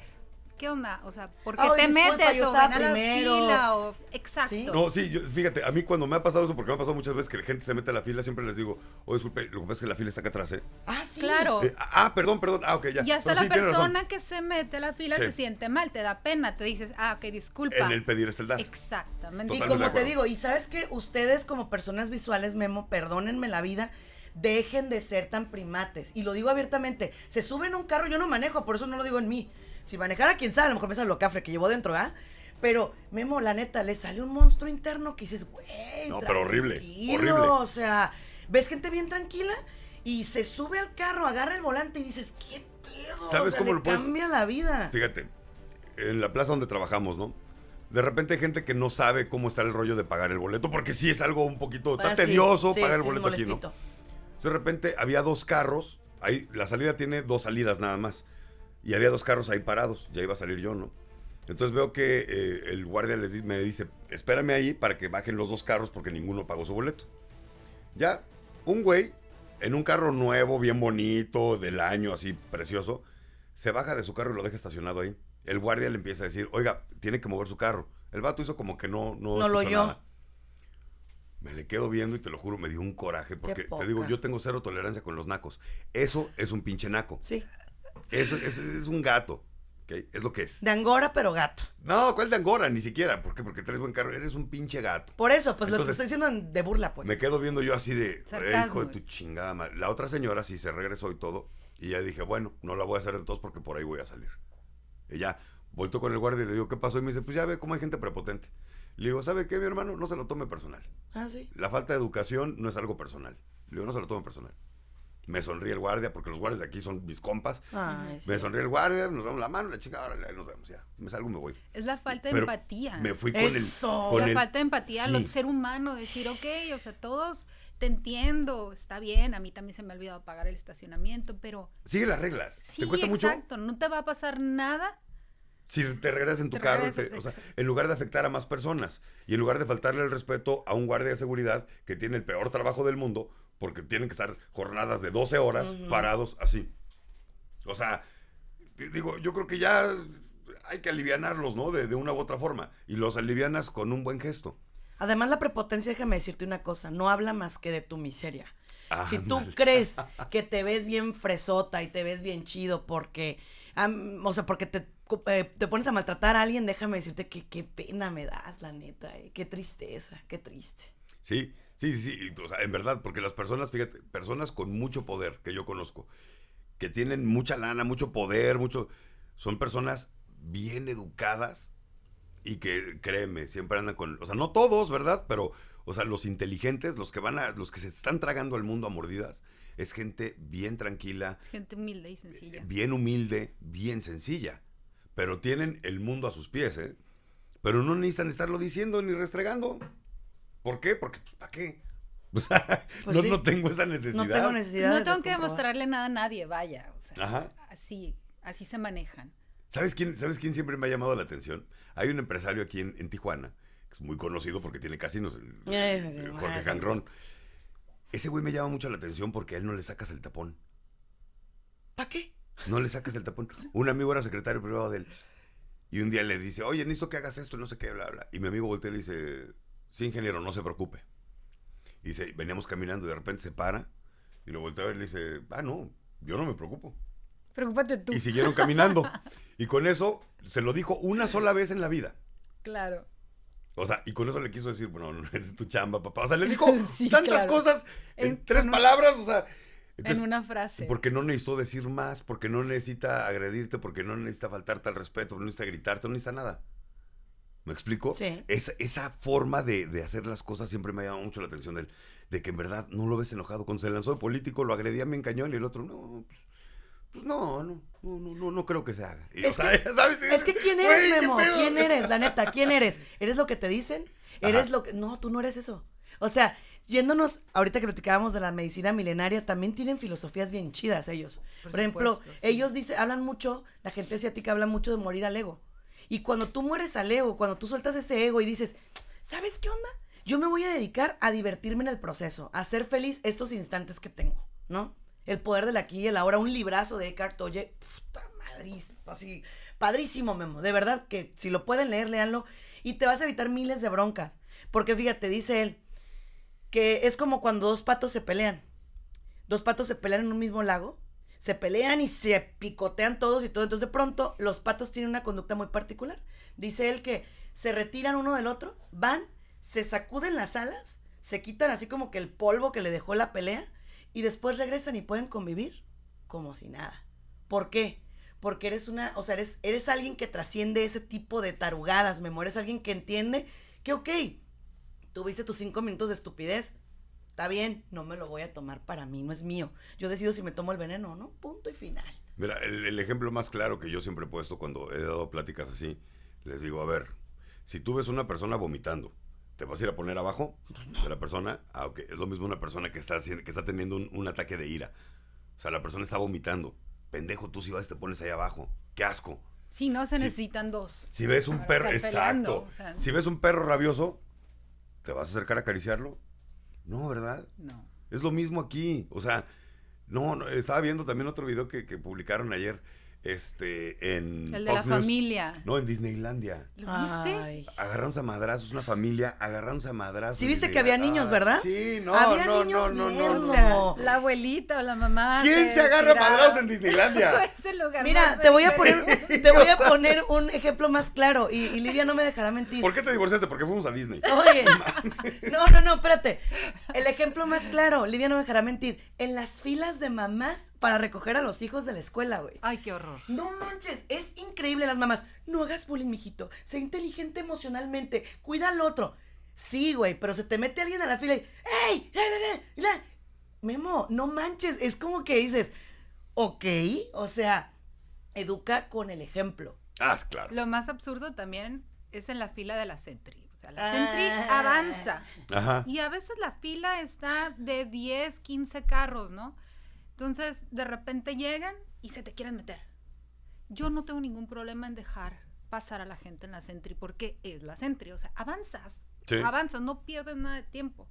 ¿qué onda? O sea, ¿por qué te metes o ven a la fila o exacto? No, sí, fíjate, a mí cuando me ha pasado eso, porque me ha pasado muchas veces que la gente se mete a la fila, siempre les digo, oh, disculpe, lo que pasa es que la fila está acá atrás, ¿eh? Ah, sí. Claro. Eh, ah, perdón, perdón. Ah, ok, ya. Y hasta la persona que se mete a la fila se siente mal, te da pena, te dices, ah, ok, disculpa. En el pedir este el dar. Exactamente. y como te digo, y sabes que ustedes como personas visuales, Memo, perdónenme la vida, dejen de ser tan primates. Y lo digo abiertamente, se suben a un carro, yo no manejo, por eso no lo digo en mí. Si manejara quien sabe, a lo mejor me sale lo cafre que llevo dentro, ¿ah? Pero, Memo, la neta, le sale un monstruo interno que dices, güey. No, pero horrible. Horrible. O sea, ves gente bien tranquila y se sube al carro, agarra el volante y dices, ¿qué pedo? ¿Sabes cómo lo puedes? Cambia la vida. Fíjate, en la plaza donde trabajamos, ¿no? De repente hay gente que no sabe cómo está el rollo de pagar el boleto, porque sí es algo un poquito, tan ah, tedioso pagar el boleto aquí, ¿no? de repente había dos carros, ahí la salida tiene dos salidas nada más. Y había dos carros ahí parados, ya iba a salir yo, ¿no? Entonces veo que eh, el guardia les, me dice, espérame ahí para que bajen los dos carros porque ninguno pagó su boleto. Ya, un güey en un carro nuevo, bien bonito, del año, así precioso, se baja de su carro y lo deja estacionado ahí. El guardia le empieza a decir, oiga, tiene que mover su carro. El vato hizo como que no, no, no lo oyó. Nada. Me le quedo viendo y te lo juro, me dio un coraje. Porque te digo, yo tengo cero tolerancia con los nacos. Eso es un pinche naco. Sí. Eso, es un gato. Es lo que es. De Angora, pero gato. No, ¿cuál de Angora? Ni siquiera. ¿Por qué? Porque traes buen carro. Eres un pinche gato. Por eso, pues lo que estoy diciendo de burla, pues. Me quedo viendo yo así de, hijo de tu chingada madre. La otra señora sí se regresó y todo. Y ya dije, bueno, no la voy a hacer de todos porque por ahí voy a salir. Ya, vuelto con el guardia y le digo, ¿qué pasó? Y me dice, pues ya ve cómo hay gente prepotente. Le digo, ¿sabe qué, mi hermano? No se lo tome personal. Ah, sí. La falta de educación no es algo personal. Le digo, no se lo tome personal. Me sonríe el guardia, porque los guardias de aquí son mis compas. Me sonríe el guardia, nos damos la mano, la chica, ahora nos vemos, ya. Me salgo y me voy. Es la falta de empatía. Me fui con Eso. el. la falta de empatía al ser humano, decir, ok, o sea, todos te entiendo, está bien, a mí también se me ha olvidado pagar el estacionamiento, pero... Sigue las reglas. Sí, ¿Te cuesta mucho? exacto, no te va a pasar nada si te regresas en tu carro, o sea, en lugar de afectar a más personas y en lugar de faltarle el respeto a un guardia de seguridad que tiene el peor trabajo del mundo, porque tienen que estar jornadas de 12 horas parados así. O sea, digo, yo creo que ya hay que alivianarlos, ¿no? De, una u otra forma. Y los alivianas con un buen gesto. Además, la prepotencia, déjame decirte una cosa, no habla más que de tu miseria. si tú crees que te ves bien fresota y te ves bien chido porque, o sea, porque te eh, te pones a maltratar a alguien, déjame decirte que qué pena me das, la neta, eh. qué tristeza, qué triste. Sí, sí, sí, o sea, en verdad, porque las personas, fíjate, personas con mucho poder que yo conozco, que tienen mucha lana, mucho poder, mucho, son personas bien educadas y que, créeme, siempre andan con, o sea, no todos, ¿verdad? Pero, o sea, los inteligentes, los que van a, los que se están tragando al mundo a mordidas, es gente bien tranquila. Gente humilde y sencilla. Bien humilde, bien sencilla pero tienen el mundo a sus pies, ¿eh? Pero no necesitan estarlo diciendo ni restregando. ¿Por qué? Porque, pues, ¿para qué? Pues no, tengo esa necesidad. No tengo necesidad. No tengo que demostrarle nada a nadie, vaya. O sea, Así, así se manejan. ¿Sabes quién, ¿Sabes quién siempre me ha llamado la atención? Hay un empresario aquí en, Tijuana, que es muy conocido porque tiene casinos, Jorge Canrón. Ese güey me llama mucho la atención porque a él no le sacas el tapón. ¿Para qué? No le saques el tapón. Un amigo era secretario privado de él. Y un día le dice, oye, necesito que hagas esto, no sé qué, bla, bla. Y mi amigo voltea y le dice, sí, ingeniero, no se preocupe. Y dice, veníamos caminando y de repente se para y lo voltea a ver y le dice, ah, no, yo no me preocupo. Preocúpate tú. Y siguieron caminando. y con eso se lo dijo una sola vez en la vida. Claro. O sea, y con eso le quiso decir, bueno, no es tu chamba, papá. O sea, le dijo tantas cosas en, tres palabras, o sea. en una frase. Porque no necesitó decir más, porque no necesita agredirte, porque no necesita faltarte al respeto, no necesita gritarte, no necesita nada. ¿Me explico? Sí. esa forma de, hacer las cosas siempre me ha llamado mucho la atención de él. De que en verdad no lo ves enojado. Cuando se lanzó de político, lo agredía en cañón y el otro, no, pues, pues no, no, no, no, no, creo que se haga. es, que, ¿quién eres, Memo? ¿Quién eres? La neta, ¿quién eres? ¿Eres lo que te dicen? ¿Eres lo que.? No, tú no eres eso. O sea, yéndonos, ahorita que platicábamos de la medicina milenaria, también tienen filosofías bien chidas ellos. Por, ejemplo, ellos dicen, hablan mucho, la gente asiática habla mucho de morir al ego. Y cuando tú mueres al ego, cuando tú sueltas ese ego y dices, ¿sabes qué onda? Yo me voy a dedicar a divertirme en el proceso, a ser feliz estos instantes que tengo, ¿no? El poder del aquí y el ahora, un librazo de Eckhart Tolle, puta madrísimo, así, padrísimo, Memo. De verdad que si lo pueden leer, léanlo y te vas a evitar miles de broncas. Porque fíjate, dice él, que es como cuando dos patos se pelean. Dos patos se pelean en un mismo lago se pelean y se picotean todos y todo. Entonces de pronto los patos tienen una conducta muy particular. Dice él que se retiran uno del otro, van, se sacuden las alas, se quitan así como que el polvo que le dejó la pelea y después regresan y pueden convivir como si nada. ¿Por qué? Porque eres una, o sea, eres, eres alguien que trasciende ese tipo de tarugadas, me eres alguien que entiende que, ok, tuviste tus cinco minutos de estupidez, Está bien, no me lo voy a tomar para mí, no es mío. Yo decido si me tomo el veneno o no, punto y final. Mira, el, ejemplo más claro que yo siempre he puesto cuando he dado pláticas así, les digo, a ver, si tú ves una persona vomitando, ¿te vas a ir a poner abajo de la persona? Ah, ok, es lo mismo una persona que está, que está teniendo un, ataque de ira. O sea, la persona está vomitando. Pendejo, tú si vas y te pones ahí abajo. ¡Qué asco! Si no, se necesitan dos. Si ves un perro, exacto. Si ves un perro rabioso, ¿te vas a acercar a acariciarlo? No, ¿verdad? No. Es lo mismo aquí. O sea, no, no estaba viendo también otro video que, que publicaron ayer este, en. El de la familia. No, en Disneylandia. ¿Lo viste? Agarramos a madrazos, una familia, agarramos a madrazos. Sí, viste que había niños, ¿verdad? Sí, no, había no, niños no, no, no, la abuelita o la mamá. ¿Quién se agarra a madrazos en Disneylandia? Mira, te voy a poner, te voy a poner un ejemplo más claro y, y, Lidia no me dejará mentir. ¿Por qué te divorciaste? Porque fuimos a Disney. Oye, no, no, no, espérate. El ejemplo más claro, Lidia no me dejará mentir. En las filas de mamás para recoger a los hijos de la escuela, güey. Ay, qué horror. No manches, es increíble las mamás. No hagas bullying, mijito. Sé inteligente emocionalmente. Cuida al otro. Sí, güey, pero se te mete alguien a la fila y. ¡Ey! Memo, no manches. Es como que dices, ok, o sea, educa con el ejemplo. Ah, claro. Lo más absurdo también es en la fila de la Sentry. O sea, la Sentry ah. avanza. Ajá. Y a veces la fila está de 10, 15 carros, ¿no? Entonces, de repente llegan y se te quieren meter. Yo no tengo ningún problema en dejar pasar a la gente en la Sentry porque es la Sentry. O sea, avanzas, avanzas, no pierdes nada de tiempo.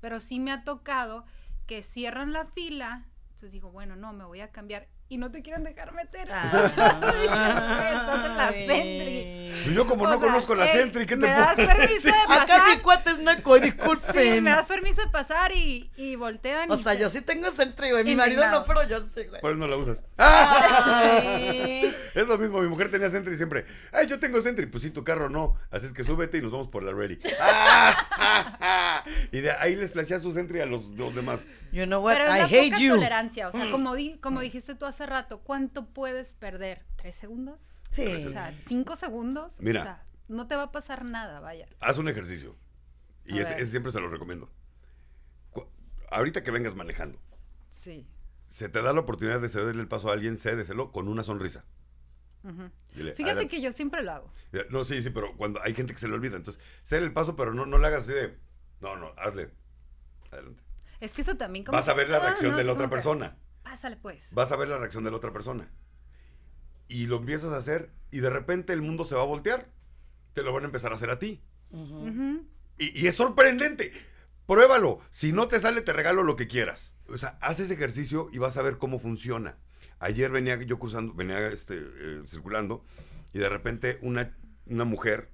Pero sí me ha tocado que cierran la fila. Entonces digo, bueno, no, me voy a cambiar y no te quieren dejar meter. Ah. Estás en la Sentry. Pues yo como no conozco la Sentry, ¿qué te puedo das permiso de pasar? Acá mi cuate es naco, disculpen. Sí, me das permiso de pasar y, y voltean. O sea, yo sí tengo Sentry, güey. Mi marido no, pero yo sí, güey. Por eso no la usas. es lo mismo, mi mujer tenía Sentry siempre. Ay, yo tengo Sentry. Pues sí, tu carro no. Así es que súbete y nos vamos por la Ready. y de ahí les planchas su Sentry a los, los demás. You know what? Pero I hate you. tolerancia. O sea, como, di, como dijiste tú hace rato, ¿cuánto puedes perder? ¿Tres segundos? Sí. O sea, cinco segundos. Mira. O sea, no te va a pasar nada, vaya. Haz un ejercicio. Y ese, siempre se lo recomiendo. ahorita que vengas manejando. Sí. Se te da la oportunidad de cederle el paso a alguien, cédeselo con una sonrisa. Fíjate que yo siempre lo hago. No, sí, sí, pero cuando hay gente que se le olvida, entonces, cede el paso, pero no, no le hagas así de. No, no, hazle. Adelante. Es que eso también como Vas a ver la reacción de la otra persona. Pásale pues. Vas a ver la reacción de la otra persona. Y lo empiezas a hacer y de repente el mundo se va a voltear. Te lo van a empezar a hacer a ti. y, es sorprendente. Pruébalo. Si no te sale, te regalo lo que quieras. O sea, haz ese ejercicio y vas a ver cómo funciona. Ayer venía yo cruzando, venía este, eh, circulando y de repente una, una mujer,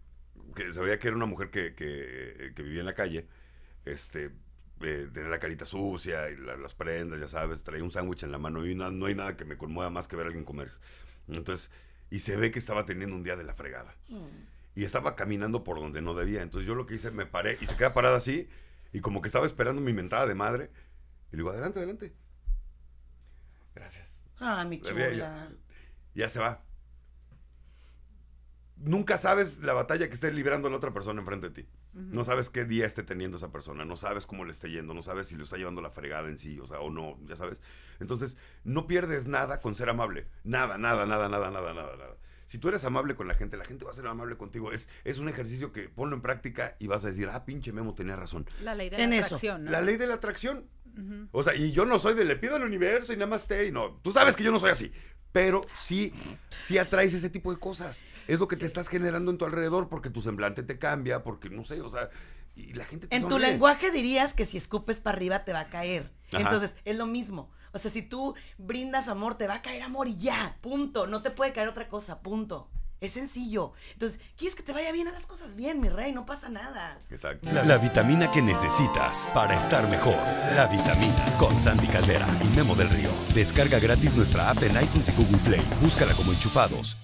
que sabía que era una mujer que, que, que vivía en la calle, este, eh, tener la carita sucia y las prendas, ya sabes, traía un sándwich en la mano y no, hay nada que me conmueva más que ver a alguien comer. Entonces, y se ve que estaba teniendo un día de la fregada. Mm. y estaba caminando por donde no debía. Entonces yo lo que hice, me paré y se queda parada así y como que estaba esperando mi mentada de madre. Y le digo, adelante, adelante. Gracias. Ah, mi chula. Ya se va. Nunca sabes la batalla que esté librando la otra persona enfrente de ti. No sabes qué día esté teniendo esa persona, no sabes cómo le esté yendo, no sabes si lo está llevando la fregada en sí, o sea, o no, ya sabes. Entonces, no pierdes nada con ser amable. Nada, nada, nada, nada, nada, nada, nada. Si tú eres amable con la gente, la gente va a ser amable contigo. Es, es un ejercicio que ponlo en práctica y vas a decir, ah, pinche Memo tenía razón. La ley de la atracción. La ley de la atracción. O sea, y yo no soy de le pido al universo y nada más te y no. Tú sabes que yo no soy así. Pero sí, sí atraes ese tipo de cosas. Es lo que te estás generando en tu alrededor porque tu semblante te cambia, porque no sé, o sea, y la gente te En tu lenguaje dirías que si escupes para arriba te va a caer. Entonces, es lo mismo. O sea, si tú brindas amor, te va a caer amor y ya, punto. No te puede caer otra cosa, punto. Es sencillo. Entonces, ¿quieres que te vaya bien a las cosas? Bien, mi rey, no pasa nada. Exacto. La, vitamina que necesitas para estar mejor. La vitamina con Sandy Caldera y Memo del Río. Descarga gratis nuestra app en iTunes y Google Play. Búscala como enchufados